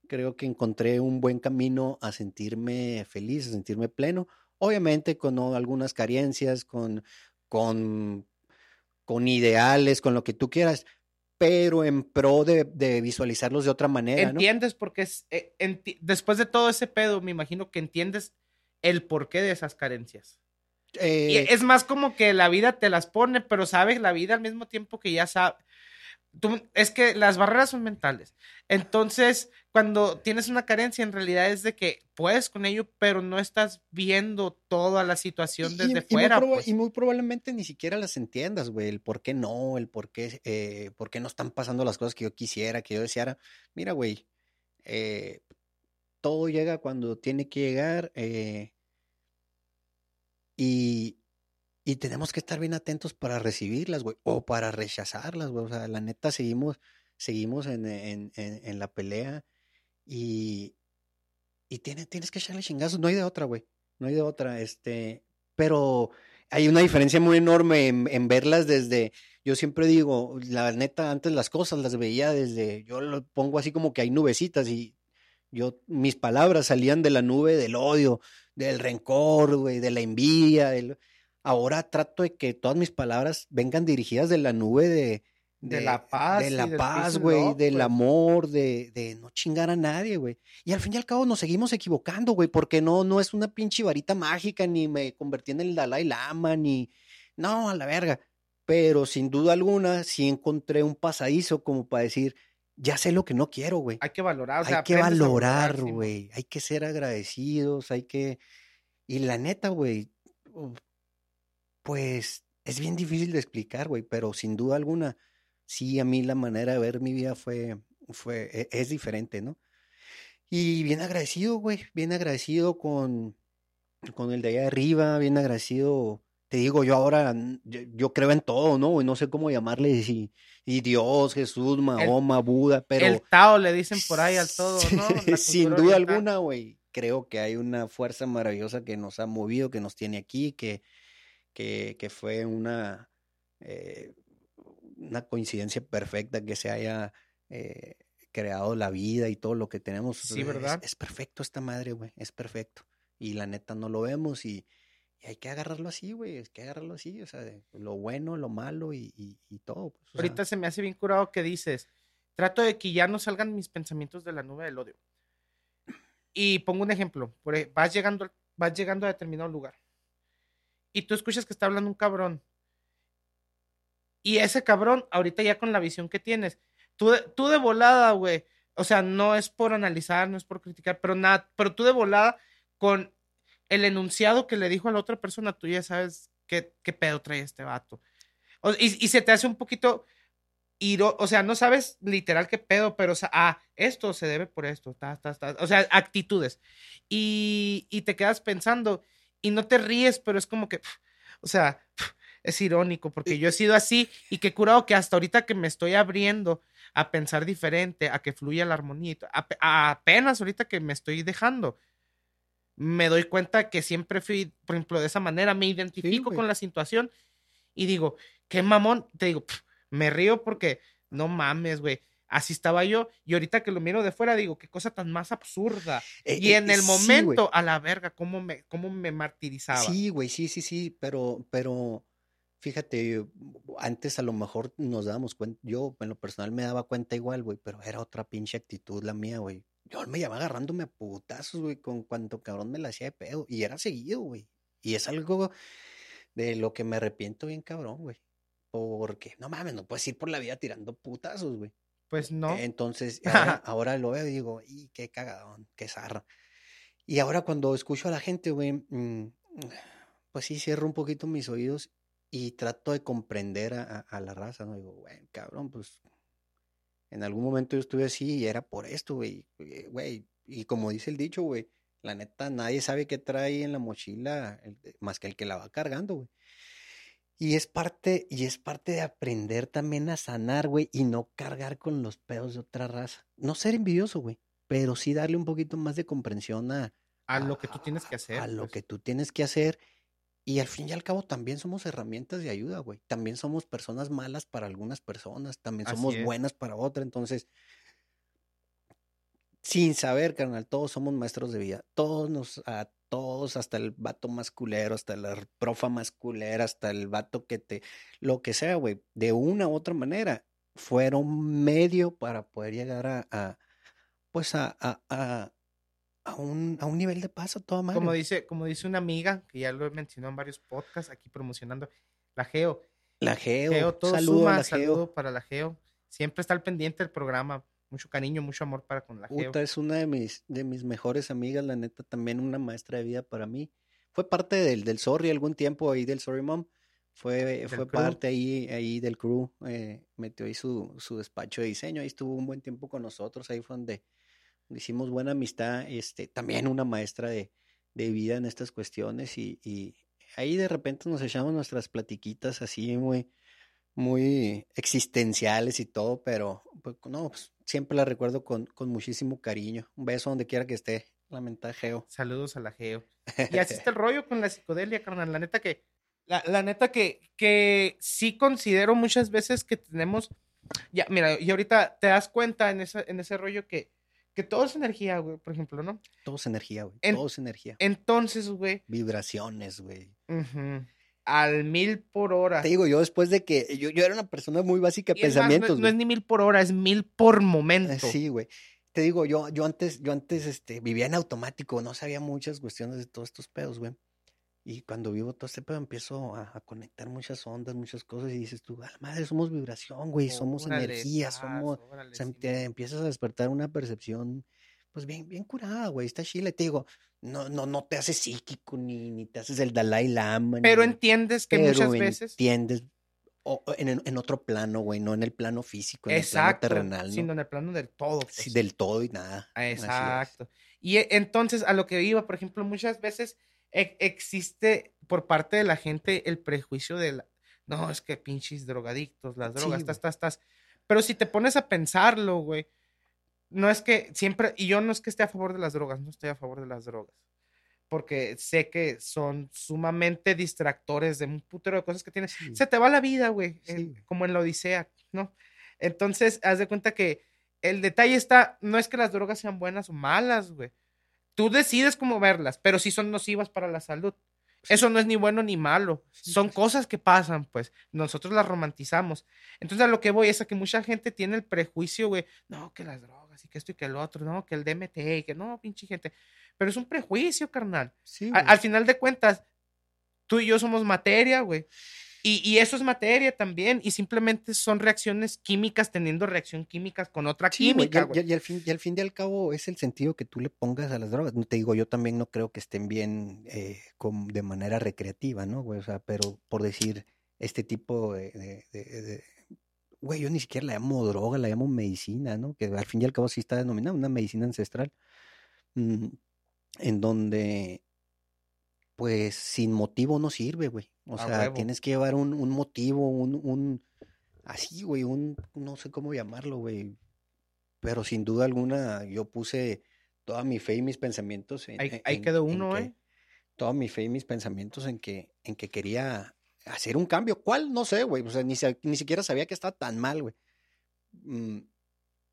creo que encontré un buen camino a sentirme feliz, a sentirme pleno. Obviamente con algunas carencias, con, con, con ideales, con lo que tú quieras, pero en pro de, visualizarlos de otra manera. Entiendes porque es, eh, después de todo ese pedo, me imagino que entiendes el porqué de esas carencias. Eh, es más como que la vida te las pone, pero sabes la vida al mismo tiempo que ya sabe, es que las barreras son mentales. Entonces, cuando tienes una carencia, en realidad es de que puedes con ello, pero no estás viendo toda la situación desde fuera. Pues. Y muy, probablemente ni siquiera las entiendas, güey. El por qué no, el por qué, eh, por qué no están pasando las cosas que yo quisiera, que yo deseara. Mira, güey, eh, todo llega cuando tiene que llegar. Eh, y, y tenemos que estar bien atentos para recibirlas, güey, o para rechazarlas, güey. O sea, la neta, seguimos, seguimos en, en, en, la pelea y, y tienes, que echarle chingazos. No hay de otra, güey. No hay de otra. Este, pero hay una diferencia muy enorme en, verlas desde, yo siempre digo, la neta, antes las cosas las veía desde, yo lo pongo así como que hay nubecitas y yo, mis palabras salían de la nube del odio, del rencor, güey, de la envidia, del ahora trato de que todas mis palabras vengan dirigidas de la nube de, de, la paz. De la paz, güey, del pues. amor, de, de, no chingar a nadie, güey. Y al fin y al cabo nos seguimos equivocando, güey, porque no, no es una pinche varita mágica, ni me convertí en el Dalai Lama, ni... No, a la verga. Pero sin duda alguna sí encontré un pasadizo como para decir, ya sé lo que no quiero, güey. Hay que valorar, o sea, Hay que valorar, güey. Hay que ser agradecidos, hay que... Y la neta, güey, pues es bien difícil de explicar, güey, pero sin duda alguna, sí, a mí la manera de ver mi vida fue, fue, e, es diferente, ¿no? Y bien agradecido, güey, bien agradecido con, con el de allá arriba, bien agradecido. Te digo, yo ahora, yo, creo en todo, ¿no? No sé cómo llamarle, si, y Dios, Jesús, Mahoma, Buda, pero... El Tao le dicen por ahí al todo, ¿no? sin duda alguna, güey, creo que hay una fuerza maravillosa que nos ha movido, que nos tiene aquí, que, que, fue una, eh, una coincidencia perfecta que se haya eh, creado la vida y todo lo que tenemos. Sí, Es- ¿verdad? Es, perfecto esta madre, güey, es perfecto. Y la neta no lo vemos y, y hay que agarrarlo así, güey, hay que agarrarlo así, o sea, de lo bueno, lo malo y, y- y todo. pues, sea, Ahorita se me hace bien curado que dices, trato de que ya no salgan mis pensamientos de la nube del odio. Y pongo un ejemplo, e- vas llegando, vas llegando a determinado lugar y tú escuchas que está hablando un cabrón. Y ese cabrón, ahorita ya con la visión que tienes, tú tú de volada, güey, o sea, no es por analizar, no es por criticar, pero nada, pero tú de volada con el enunciado que le dijo a la otra persona, tú ya sabes qué, qué pedo trae este vato. O- y, y se te hace un poquito iro- o sea, no sabes literal qué pedo, pero o sea, ah, esto se debe por esto, ta, ta, ta, o sea, actitudes. Y, y te quedas pensando y no te ríes, pero es como que, pf, o sea, pf, es irónico porque yo he sido así y qué curado que hasta ahorita que me estoy abriendo a pensar diferente, a que fluya la armonía, a- apenas ahorita que me estoy dejando, me doy cuenta que siempre fui, por ejemplo, de esa manera, me identifico con la situación y digo, qué mamón, te digo, me río porque no mames, güey. Así estaba yo. Y ahorita que lo miro de fuera, digo, qué cosa tan más absurda. eh, y eh, en el sí, momento, a la verga, cómo me, cómo me martirizaba. Sí, güey, sí, sí, sí, pero, pero fíjate, antes a lo mejor nos dábamos cuenta, yo en lo personal me daba cuenta igual, güey, pero era otra pinche actitud la mía, güey. Yo me llevaba agarrándome a putazos, güey, con cuanto cabrón me la hacía de pedo, y era seguido, güey. Y es algo de lo que me arrepiento bien cabrón, güey. Porque, no mames, no puedes ir por la vida tirando putazos, güey. Pues no. Entonces, ahora, ahora lo veo y digo, y qué cagadón, qué zarra. Y ahora cuando escucho a la gente, güey, mm, pues sí cierro un poquito mis oídos y trato de comprender a, la raza, ¿no? Digo, güey, cabrón, pues en algún momento yo estuve así y era por esto, güey, eh, güey. Y como dice el dicho, güey, la neta, nadie sabe qué trae en la mochila el- más que el que la va cargando, güey. Y es parte, y es parte de aprender también a sanar, güey, y no cargar con los pedos de otra raza. No ser envidioso, güey, pero sí darle un poquito más de comprensión a, a lo que tú tienes que hacer. a lo pues. que tú tienes que hacer. Y al fin y al cabo también somos herramientas de ayuda, güey. También somos personas malas para algunas personas, también Así somos es. buenas para otras. Entonces, sin saber, carnal, todos somos maestros de vida. Todos nos, a todos, hasta el vato más culero, hasta la profa más culera, hasta el vato que te, lo que sea, güey, de una u otra manera, fueron medio para poder llegar a, a pues a, a, a, a un, a un nivel de paz a toda madre. Como dice, como dice una amiga, que ya lo he mencionado en varios podcasts aquí promocionando, la Geo. La Geo, Geo, todo saludo suma, la saludo Geo. para la Geo. Siempre está al pendiente del programa. Mucho cariño, mucho amor para con la Geo. Puta, es una de mis, de mis mejores amigas, la neta, también una maestra de vida para mí. Fue parte del, del Sorry algún tiempo ahí del Sorry Mom. Fue, fue crew. parte ahí, ahí del crew. eh, metió ahí su, su despacho de diseño. Ahí estuvo un buen tiempo con nosotros. Ahí fue donde hicimos buena amistad. Este, también una maestra de, de vida en estas cuestiones. Y, y ahí de repente nos echamos nuestras platiquitas así muy, muy existenciales y todo, pero pues, no, pues, siempre la recuerdo con, con muchísimo cariño. Un beso donde quiera que esté, la mentada Geo. Saludos a la Geo. Y así está el rollo con la psicodelia, carnal. La neta que, la, la neta que, que sí considero muchas veces que tenemos, ya, mira, y ahorita te das cuenta en, esa, en ese rollo que, que todo es energía, güey, por ejemplo, ¿no? Todo es energía, güey. En- Todo es energía. Entonces, güey, Vibraciones, güey. ujú, al mil por hora. Te digo, yo después de que yo, yo era una persona muy básica de más, no- pensamientos, no, es ni mil por hora, es mil por Eh, momento. Sí, güey. Te digo, yo, yo antes, yo antes este, vivía en automático, no sabía muchas cuestiones de todos estos pedos, güey. Y cuando vivo todo este pedo empiezo a, a conectar muchas ondas, muchas cosas, y dices tú, a la madre, somos vibración, güey, somos Órale, energía, somos. órale, O sea, sí, te empiezas a despertar una percepción, pues bien, bien curada, güey. Está chile, te digo, no, no, no te haces psíquico, ni, ni te haces el Dalai Lama. Pero ni- entiendes que pero muchas veces. entiendes o- en, en otro plano, güey, no en el plano físico, en el plano terrenal, ¿no? Sino en el plano del todo. Sí, pues. del todo y nada. Exacto. Y e- entonces, a lo que iba, por ejemplo, muchas veces e- existe por parte de la gente el prejuicio de la, no, es que pinches drogadictos, las Sí, drogas, güey. tas, tas, tas. Pero si te pones a pensarlo, güey, no es que siempre, y yo no es que esté a favor de las drogas, no estoy a favor de las drogas. Porque sé que son sumamente distractores de un putero de cosas que tienes. Sí. Se te va la vida, güey. Sí, güey. como en la Odisea. ¿no? Entonces, haz de cuenta que el detalle está, no es que las drogas sean buenas o malas, güey. Tú decides cómo verlas, pero sí son nocivas para la salud. Eso no es ni bueno ni malo. Son pues. cosas que pasan, pues. Nosotros las romantizamos. Entonces, a lo que voy es a que mucha gente tiene el prejuicio, güey. No, que las drogas y que esto y que el otro, no, que el DMT y que no, pinche gente. Pero es un prejuicio, carnal. Sí, A- güey. al final de cuentas, tú y yo somos materia, güey. Y, y eso es materia también. Y simplemente son reacciones químicas teniendo reacción químicas con otra Sí, química, y, güey. al- y al fin, y al fin y al cabo es el sentido que tú le pongas a las drogas. No te digo, yo también no creo que estén bien eh, com- de manera recreativa, ¿no, güey? O sea, pero por decir este tipo de, de- de- de- Güey, yo ni siquiera la llamo droga, la llamo medicina, ¿no? Que al fin y al cabo sí está denominada una medicina ancestral. mm, en donde, pues, sin motivo no sirve, güey. O A sea, huevo. tienes que llevar un, un motivo, un, un, así, güey, un, no sé cómo llamarlo, güey. Pero sin duda alguna, yo puse toda mi fe y mis pensamientos en, Ahí, en- ahí quedó en uno, que- ¿eh? Toda mi fe y mis pensamientos en que, en que quería hacer un cambio. ¿Cuál? No sé, güey. O sea, ni, ni siquiera sabía que estaba tan mal, güey. Mm,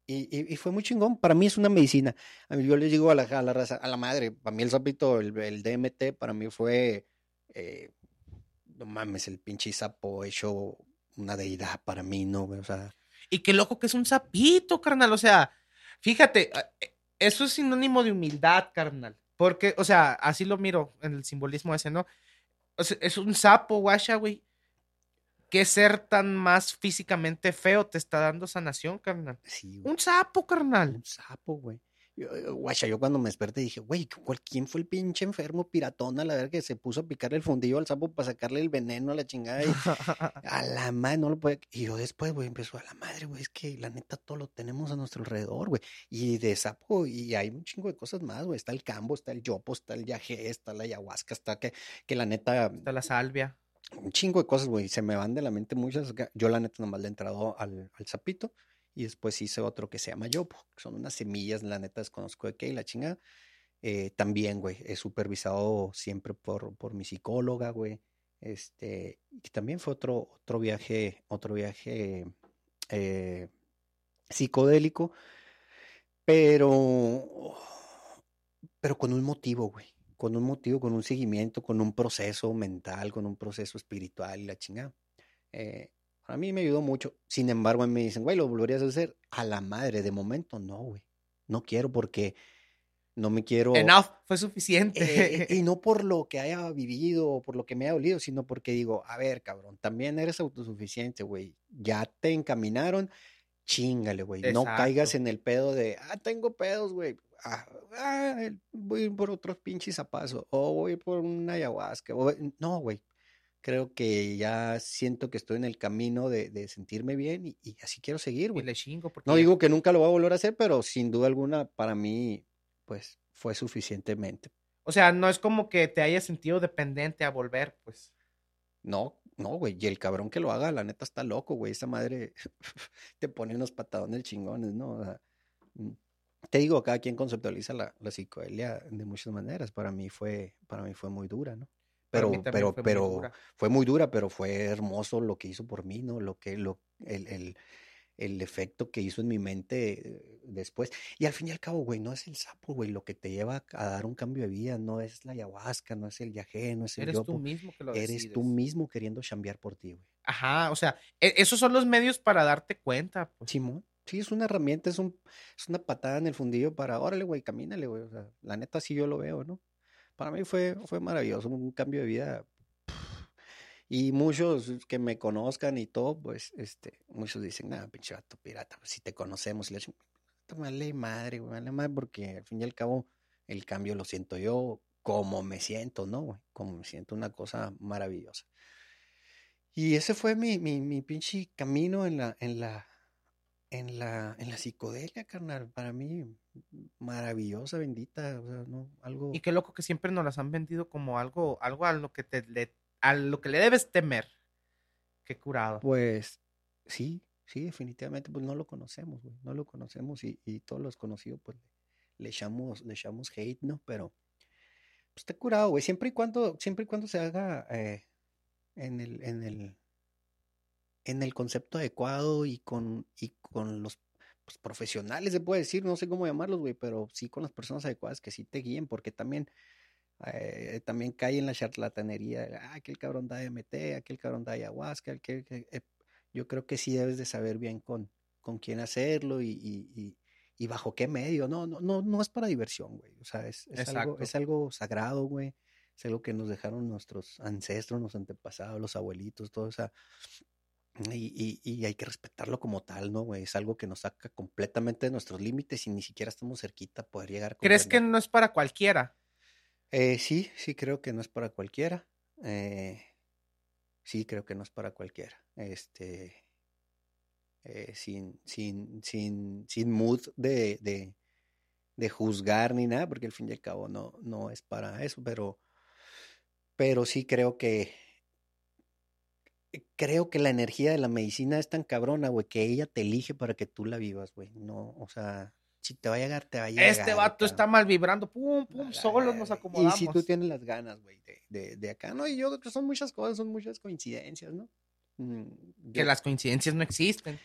y, y- y fue muy chingón. Para mí es una medicina. A mí, yo les digo a la, a la raza, a la madre, para mí el sapito, el, el DMT, para mí fue, eh, no mames, el pinche sapo hecho una deidad para mí, ¿no? O sea, Y qué loco que es un sapito, carnal. O sea, fíjate, e- eso es sinónimo de humildad, carnal. Porque, o sea, así lo miro en el simbolismo ese, ¿no? O sea, es un sapo, guacha, güey. ¿Qué ser tan más físicamente feo te está dando sanación, carnal? sí, güey. Un sapo, carnal. Un sapo, güey. Guacha, yo cuando me desperté dije, güey, ¿cuál- ¿quién fue el pinche enfermo piratón a la verga que se puso a picarle el fundillo al sapo para sacarle el veneno a la chingada? Y, a la madre, no lo puede. Y yo después, güey, empezó a la madre, güey, es que la neta todo lo tenemos a nuestro alrededor, güey. Y de sapo, y hay un chingo de cosas más, güey. Está el cambo, está el yopo, está el yagé, está la ayahuasca, está que, que la neta, Está la salvia. un chingo de cosas, güey. Se me van de la mente muchas. Yo, la neta, nomás le he entrado al, al sapito. Y después hice otro que se llama yopo, que son unas semillas, la neta desconozco de qué y la chingada. Eh, también, güey, he supervisado siempre por, por mi psicóloga, güey. Este, y también fue otro, otro viaje, otro viaje eh, psicodélico, pero, pero con un motivo, güey. Con un motivo, con un seguimiento, con un proceso mental, con un proceso espiritual y la chingada. Eh, a mí me ayudó mucho. Sin embargo, me dicen, güey, ¿lo volverías a hacer? A la madre, de momento no, güey. No quiero porque no me quiero... Enough, fue suficiente. Eh, y no por lo que haya vivido o por lo que me haya dolido, sino porque digo, a ver, cabrón, también eres autosuficiente, güey. Ya te encaminaron, chingale, güey. No caigas en el pedo de, ah, tengo pedos, güey. Ah, ah, voy por otros pinches zapazos. O voy por una ayahuasca. o no, güey. Creo que ya siento que estoy en el camino de, de sentirme bien y, y así quiero seguir, Y güey. le chingo porque No ya- digo que nunca lo voy a volver a hacer, pero sin duda alguna para mí, pues, fue suficientemente. O sea, no es como que te hayas sentido dependiente a volver, pues. No, no, güey. Y el cabrón que lo haga, la neta está loco, güey. Esa madre te pone unos patadones chingones, ¿no? O sea, mm, te digo, cada quien conceptualiza la, la psicodelia de muchas maneras. Para mí fue, para mí fue muy dura, ¿no? Pero, pero, fue muy pero dura. fue muy dura, pero fue hermoso lo que hizo por mí, ¿no? Lo que, lo, el, el, el efecto que hizo en mi mente eh, después. Y al fin y al cabo, güey, no es el sapo, güey, lo que te lleva a dar un cambio de vida, no es la ayahuasca, no es el yagé, no es el Eres tú mismo que lo Eres tú mismo queriendo chambear por ti, güey. Ajá, o sea, e- esos son los medios para darte cuenta, pues. Simón, sí, es una herramienta, es, un, es una patada en el fundillo para, órale, güey, camínale, güey. O sea, la neta sí yo lo veo, ¿no? Para mí fue, fue maravilloso, un cambio de vida. Y muchos que me conozcan y todo, pues, este, muchos dicen, nada, pinche vato pirata, pues, si te conocemos, y le dicen, vale madre, güey, vale madre, porque al fin y al cabo el cambio lo siento yo como me siento, ¿no, güey? Como me siento una cosa maravillosa. Y ese fue mi, mi, mi pinche camino en la, en la, en la, en la psicodelia, carnal. Para mí, maravillosa, bendita, o sea, no, algo. Y qué loco que siempre nos las han vendido como algo, algo a lo que te le, a lo que le debes temer. Qué curado. Pues sí, sí, definitivamente, pues no lo conocemos, güey, no lo conocemos y, y todos los conocidos, pues le echamos, le echamos hate, ¿no? Pero pues está curado, güey, siempre y cuando, siempre y cuando se haga eh, en el, en el, en el concepto adecuado y con, y con los pues, profesionales, se puede decir, no sé cómo llamarlos, güey, pero sí con las personas adecuadas que sí te guíen, porque también, eh, también cae en la charlatanería, ah, aquel cabrón da MT, aquel cabrón da ayahuasca, aquel, eh, yo creo que sí debes de saber bien con, con quién hacerlo y, y, y, bajo qué medio, no, no, no, no es para diversión, güey, o sea, es, es, algo, es algo sagrado, güey, es algo que nos dejaron nuestros ancestros, nuestros antepasados, los abuelitos, todo, o sea, y, y, hay que respetarlo como tal, ¿no, güey? Es algo que nos saca completamente de nuestros límites y ni siquiera estamos cerquita a poder llegar. A ¿Crees que no es para cualquiera? Eh, sí, sí creo que no es para cualquiera. Eh, sí creo que no es para cualquiera. Este, eh, sin, sin, sin, sin mood de, de, de, juzgar ni nada, porque al fin y al cabo no, no es para eso, pero, pero sí creo que creo que la energía de la medicina es tan cabrona, güey, que ella te elige para que tú la vivas, güey. No, o sea, si te va a llegar, te va a llegar. Este vato está mal vibrando, pum, pum, solo nos acomodamos. Y si tú tienes las ganas, güey, de, de, acá, ¿no? Y yo creo que son muchas cosas, son muchas coincidencias, ¿no? Mm, que las coincidencias no existen.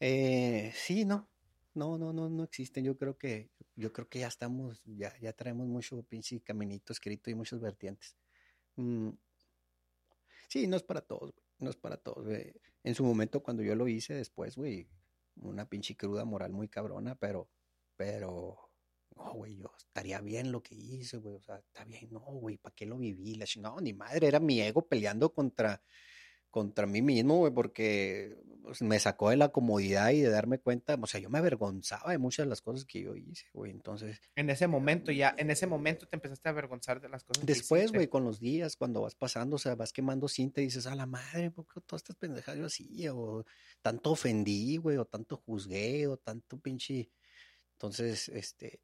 Eh, sí, no. No, no, no, no existen. Yo creo que, yo creo que ya estamos, ya, ya traemos mucho pinche caminito escrito y muchas vertientes. Mm, sí, no es para todos, güey no es para todos. En su momento, cuando yo lo hice después, güey, una pinche cruda moral muy cabrona, pero, pero, no, güey, yo estaría bien lo que hice, güey, o sea, está bien, no, güey, ¿para qué lo viví? La no, ni madre, era mi ego peleando contra, contra mí mismo, güey, porque pues, me sacó de la comodidad y de darme cuenta, o sea, yo me avergonzaba de muchas de las cosas que yo hice, güey, entonces... En ese momento ya, en ese momento te empezaste a avergonzar de las cosas. Después, güey, con los días, cuando vas pasando, o sea, vas quemando cinta y dices, a la madre, ¿por qué todas estas pendejadas yo así? O tanto ofendí, güey, o tanto juzgué, o tanto pinche... Entonces, este,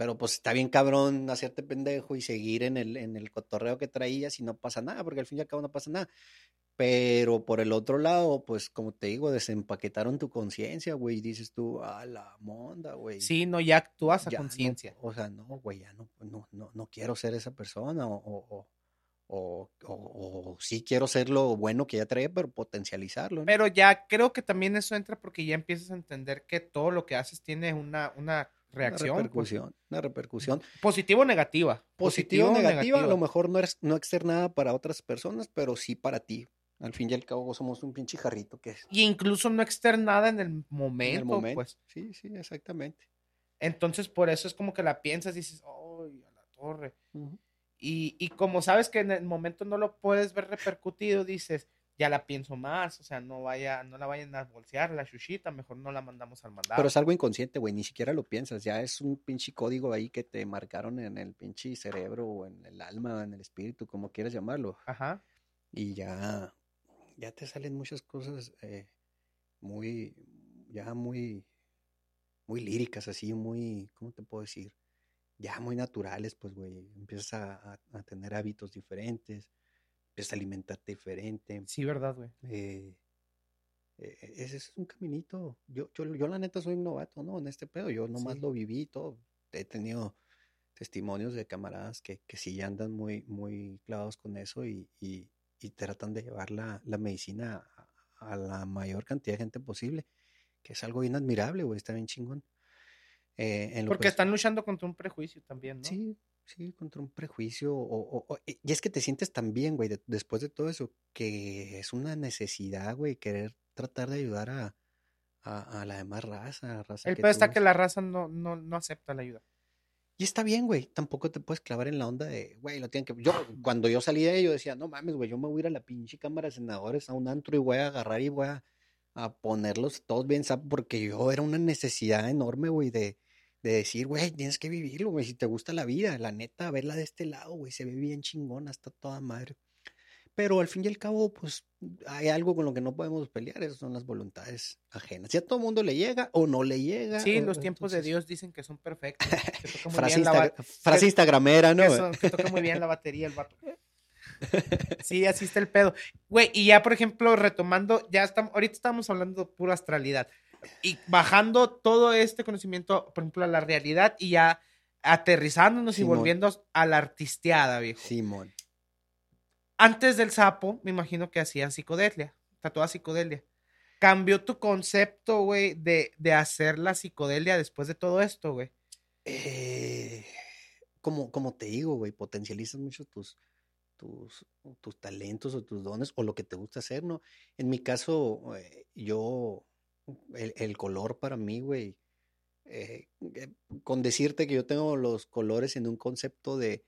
pero pues está bien cabrón hacerte pendejo y seguir en el, en el cotorreo que traías y no pasa nada, porque al fin y al cabo no pasa nada. Pero por el otro lado, pues como te digo, desempaquetaron tu conciencia, güey, y dices tú, a la monda, güey. Sí, no, ya actúas a conciencia. o sea, no, güey, ya no, no, no, no quiero ser esa persona, o, o, o, o, sí quiero ser lo bueno que ya trae, pero potencializarlo. Pero ya creo que también eso entra porque ya empiezas a entender que todo lo que haces tiene una, una reacción. Una pues. repercusión, una repercusión. Positivo o negativa. Positivo o negativa, a lo mejor no, eres, no externada para otras personas, pero sí para ti. Al fin y al cabo somos un pinche jarrito que es. Y incluso no externada en el momento, en el momento. pues. Sí, sí, exactamente. Entonces, por eso es como que la piensas y dices, ¡ay, a la torre! y, y, como sabes que en el momento no lo puedes ver repercutido, dices, ya la pienso más, o sea, no vaya, no la vayan a bolsear la chuchita, mejor no la mandamos al mandado. Pero es algo inconsciente, güey, ni siquiera lo piensas, ya es un pinche código ahí que te marcaron en el pinche cerebro o en el alma, en el espíritu, como quieras llamarlo. Ajá. Y ya, ya te salen muchas cosas eh, muy, ya muy, muy líricas, así, muy, ¿cómo te puedo decir? Ya muy naturales, pues, güey, empiezas a, a, tener hábitos diferentes, empiezas a alimentarte diferente. Sí, verdad, güey. Eh, eh, ese es un caminito. Yo, yo, yo la neta soy un novato, ¿no? En este pedo, yo nomás lo viví todo. He tenido testimonios de camaradas que, que sí andan muy, muy clavados con eso y, y, y tratan de llevar la, medicina a, la mayor cantidad de gente posible, que es algo bien admirable, güey, está bien chingón. Eh, Porque están luchando contra un prejuicio también, ¿no? Sí, sí, contra un prejuicio. O, y es que te sientes tan bien, güey, después de todo eso, que es una necesidad, güey, querer tratar de ayudar a, a, la demás raza. raza El peor está que la raza no, no, no acepta la ayuda. Y está bien, güey. Tampoco te puedes clavar en la onda de, güey, lo tienen que. Yo, cuando yo salí de ello, decía, no mames, güey, yo me voy a ir a la pinche cámara de senadores a un antro y voy a agarrar y voy a, ponerlos todos bien, ¿sabes? Porque yo era una necesidad enorme, güey, de, de decir, güey, tienes que vivirlo, güey, si te gusta la vida, la neta, verla de este lado, güey, se ve bien chingona, está toda madre. Pero al fin y al cabo, pues hay algo con lo que no podemos pelear, esas son las voluntades ajenas. Si a todo mundo le llega o no le llega. Sí, los tiempos de Dios dicen que son perfectos. frase, instagramera, ¿no? Que, toca muy bien la batería el vato. Sí, así está el pedo. Güey, y ya, por ejemplo, retomando, ya estamos, ahorita estamos hablando de pura astralidad. Y bajando todo este conocimiento, por ejemplo, a la realidad y ya aterrizándonos y volviendo a la artisteada, viejo. Simón antes del sapo, me imagino que hacían psicodelia, tatuada psicodelia. ¿Cambió tu concepto, güey, de, de hacer la psicodelia después de todo esto, güey? Eh, como, como te digo, güey, potencializas mucho tus, tus, tus talentos o tus dones o lo que te gusta hacer, ¿no? En mi caso, eh, yo, el, el color para mí, güey, eh, eh, con decirte que yo tengo los colores en un concepto de,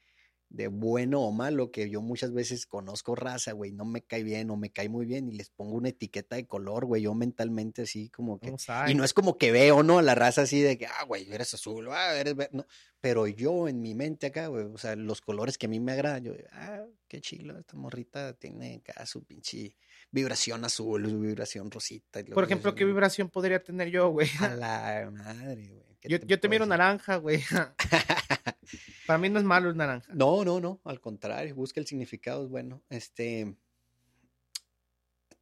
de bueno o malo, que yo muchas veces conozco raza, güey, no me cae bien o me cae muy bien y les pongo una etiqueta de color, güey, yo mentalmente así como que... Y no es como que veo, ¿no? La raza así de que, ah, güey, eres azul, ah, eres verde, no. Pero yo en mi mente acá, güey, o sea, los colores que a mí me agradan, yo, ah, qué chilo, esta morrita tiene acá su pinche vibración azul, su vibración rosita. Por ejemplo, ¿qué vibración podría tener yo, güey? A la madre, güey. Yo, te, yo te miro naranja, güey. Para mí no es malo el naranja. No, no, no, al contrario, busca el significado, es bueno. Este,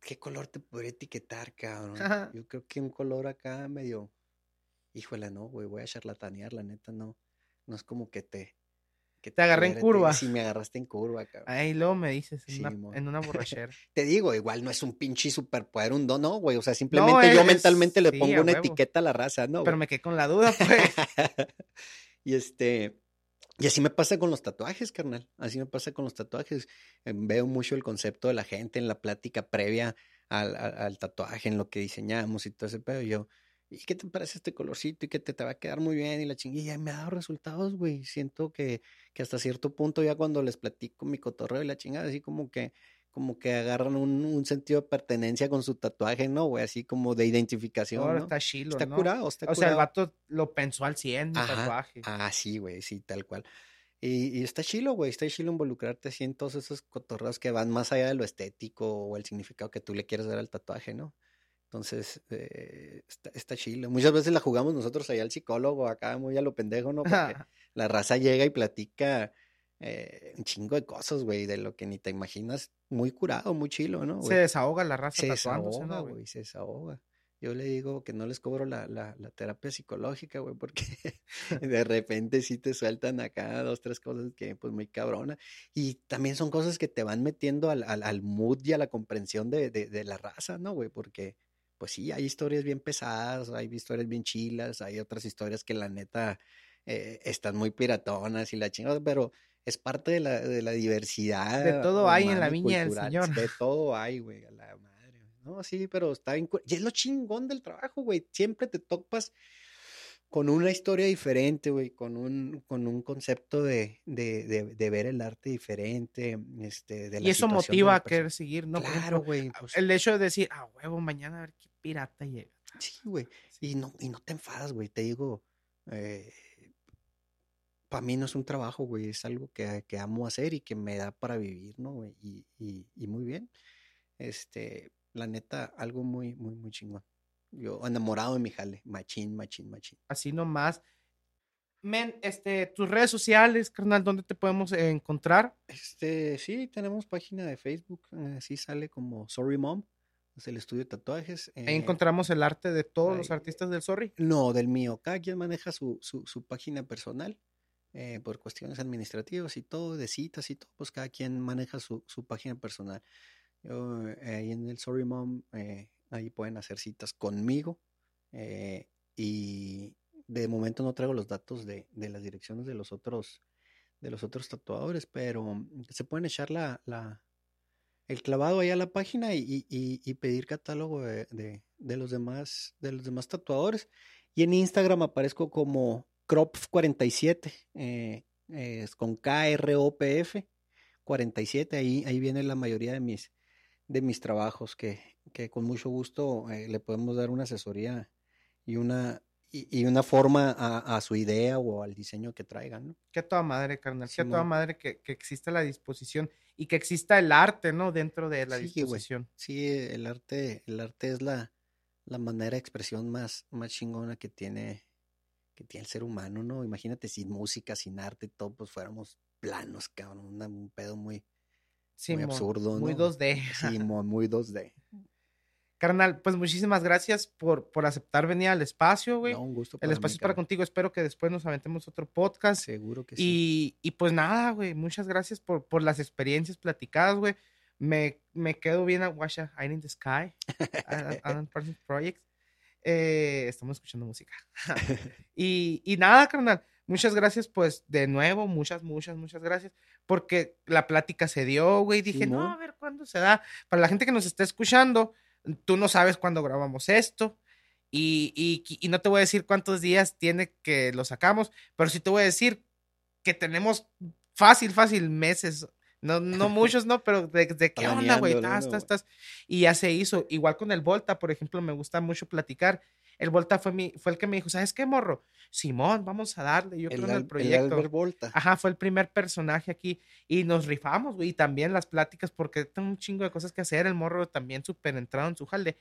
¿qué color te podría etiquetar, cabrón? Yo creo que un color acá medio, híjole, no, güey, voy a charlatanear, la neta, no, no es como que te... Que te agarré en curva. Sí, me agarraste en curva, cabrón. Ahí luego me dices, en, una, en una, borrachera. te digo, igual no es un pinche superpoder, un don, no, güey. O sea, simplemente yo mentalmente le pongo una etiqueta a la raza, ¿no? Pero me quedé con la duda, pues. y este, y así me pasa con los tatuajes, carnal. Así me pasa con los tatuajes. Eh, veo mucho el concepto de la gente en la plática previa al, tatuaje, en lo que diseñamos y todo ese pedo. Yo, ¿y qué te parece este colorcito? Y que te, te va a quedar muy bien. Y la chinguilla me ha dado resultados, güey. Siento que, que hasta cierto punto, ya cuando les platico mi cotorreo y la chingada, así como que como que agarran un, sentido de pertenencia con su tatuaje, ¿no, güey? Así como de identificación. ¿no? está chilo, Está curado, está curado. O sea, el vato lo pensó al 100, el tatuaje. Ah, sí, güey, sí, tal cual. Y, está chilo, güey, está chilo involucrarte así en todos esos cotorreos que van más allá de lo estético o el significado que tú le quieres dar al tatuaje, ¿no? Entonces, eh, está, está, chilo. Muchas veces la jugamos nosotros allá al psicólogo, acá muy a lo pendejo, ¿no? Porque la raza llega y platica eh, un chingo de cosas, güey, de lo que ni te imaginas. Muy curado, muy chilo, ¿no? Se desahoga la raza se desahoga, güey, se desahoga. Yo le digo que no les cobro la, la, la terapia psicológica, güey, porque de repente sí te sueltan acá dos, tres cosas que, pues, muy cabrona. Y también son cosas que te van metiendo al, al, al mood y a la comprensión de, de, de la raza, ¿no, güey? Porque, pues sí, hay historias bien pesadas, hay historias bien chilas, hay otras historias que la neta eh, están muy piratonas y la chingada, pero es parte de la, de la diversidad. De todo hay en la viña del Señor. De todo hay, güey, a la madre. No, sí, pero está bien. Y es lo chingón del trabajo, güey. Siempre te topas con una historia diferente, güey, con un, con un concepto de, de, de, ver el arte diferente. Este, de y eso motiva a querer seguir, ¿no? Claro, güey. Pues el hecho de decir, ah, huevo, mañana a ver qué pirata llega. Sí, güey. Y no, y no te enfadas, güey. Te digo, eh, para mí no es un trabajo, güey, es algo que, que, amo hacer y que me da para vivir, ¿no? Güey? Y, y, y, muy bien. Este, la neta, algo muy, muy, muy chingón. Yo enamorado de mi jale, machín, machín, machín. Así nomás. Men, este, tus redes sociales, carnal, ¿dónde te podemos encontrar? Este, sí, tenemos página de Facebook, así sale como Sorry Mom, es el estudio de tatuajes. Ahí encontramos el arte de todos los artistas del Sorry. No, del mío. Cada quien maneja su, su, su página personal. Eh, por cuestiones administrativas y todo, de citas y todo, pues cada quien maneja su, su página personal. Yo eh, ahí en el Sorry Mom, eh, ahí pueden hacer citas conmigo y de momento no traigo los datos de, de, las direcciones de los otros de los otros tatuadores, pero se pueden echar la, la el clavado ahí a la página y, y, pedir catálogo de, de, los demás de los demás tatuadores y en Instagram aparezco como Kropf47, eh, es con K-R-O-P-F 47, ahí, ahí viene la mayoría de mis, de mis trabajos, que, que con mucho gusto eh, le podemos dar una asesoría y una, y, una forma a, a, su idea o al diseño que traigan, ¿no? Que toda madre, carnal, sí, que toda madre que, que, exista la disposición y que exista el arte, ¿no? Dentro de la sí, disposición. Sí, el arte, el arte es la, la manera de expresión más, más chingona que tiene que tiene el ser humano, ¿no? Imagínate sin música, sin arte, todo, pues fuéramos planos, cabrón, un pedo muy, muy absurdo, Muy 2D. Sí, muy 2D. Carnal, pues muchísimas gracias por, por aceptar venir al espacio, güey. No, un gusto. el espacio es para contigo. Espero que después nos aventemos otro podcast. Seguro que sí. Y, pues nada, güey. Muchas gracias por, por las experiencias platicadas, güey. me, me quedo bien a Watch a Eye in the Sky, Alan Parsons Project. Eh, estamos escuchando música. y, y nada, carnal. Muchas gracias, pues, de nuevo, muchas, muchas, muchas gracias, porque la plática se dio, güey. Dije, no, a ver cuándo se da. Para la gente que nos está escuchando, tú no sabes cuándo grabamos esto. Y, y, y, no te voy a decir cuántos días tiene que lo sacamos, pero sí te voy a decir que tenemos fácil, fácil meses. No, no muchos, no, pero de, de qué onda, güey. Estás, Y ya se hizo. Igual con el Volta, por ejemplo, me gusta mucho platicar. El Volta fue, mi, fue el que me dijo, ¿sabes qué, morro? Simón, vamos a darle. Yo creo en el proyecto. El Volta. Ajá, fue el primer personaje aquí. Y nos rifamos, güey. Y también las pláticas, porque tengo un chingo de cosas que hacer. El morro también súper entrado en su jale.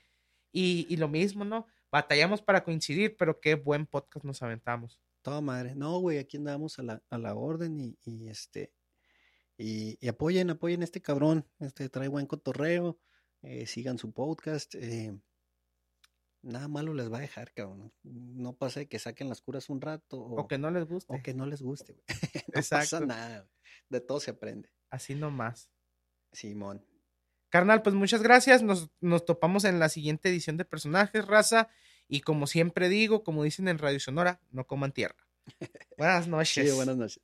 Y, y lo mismo, ¿no? Batallamos para coincidir, pero qué buen podcast nos aventamos. Toda madre. No, güey, aquí andamos a la, a la orden y, y este. Y, y, apoyen, apoyen a este cabrón. Este trae buen cotorreo. Eh, sigan su podcast. Eh, nada malo les va a dejar, cabrón. No pasa que saquen las curas un rato. O, que no les guste. O que no les guste, güey. no pasa nada. De todo se aprende. Así nomás. Simón. Carnal, pues muchas gracias. Nos, nos topamos en la siguiente edición de Personajes, Raza. Y como siempre digo, como dicen en Radio Sonora, no coman tierra. Buenas noches. Sí, buenas noches.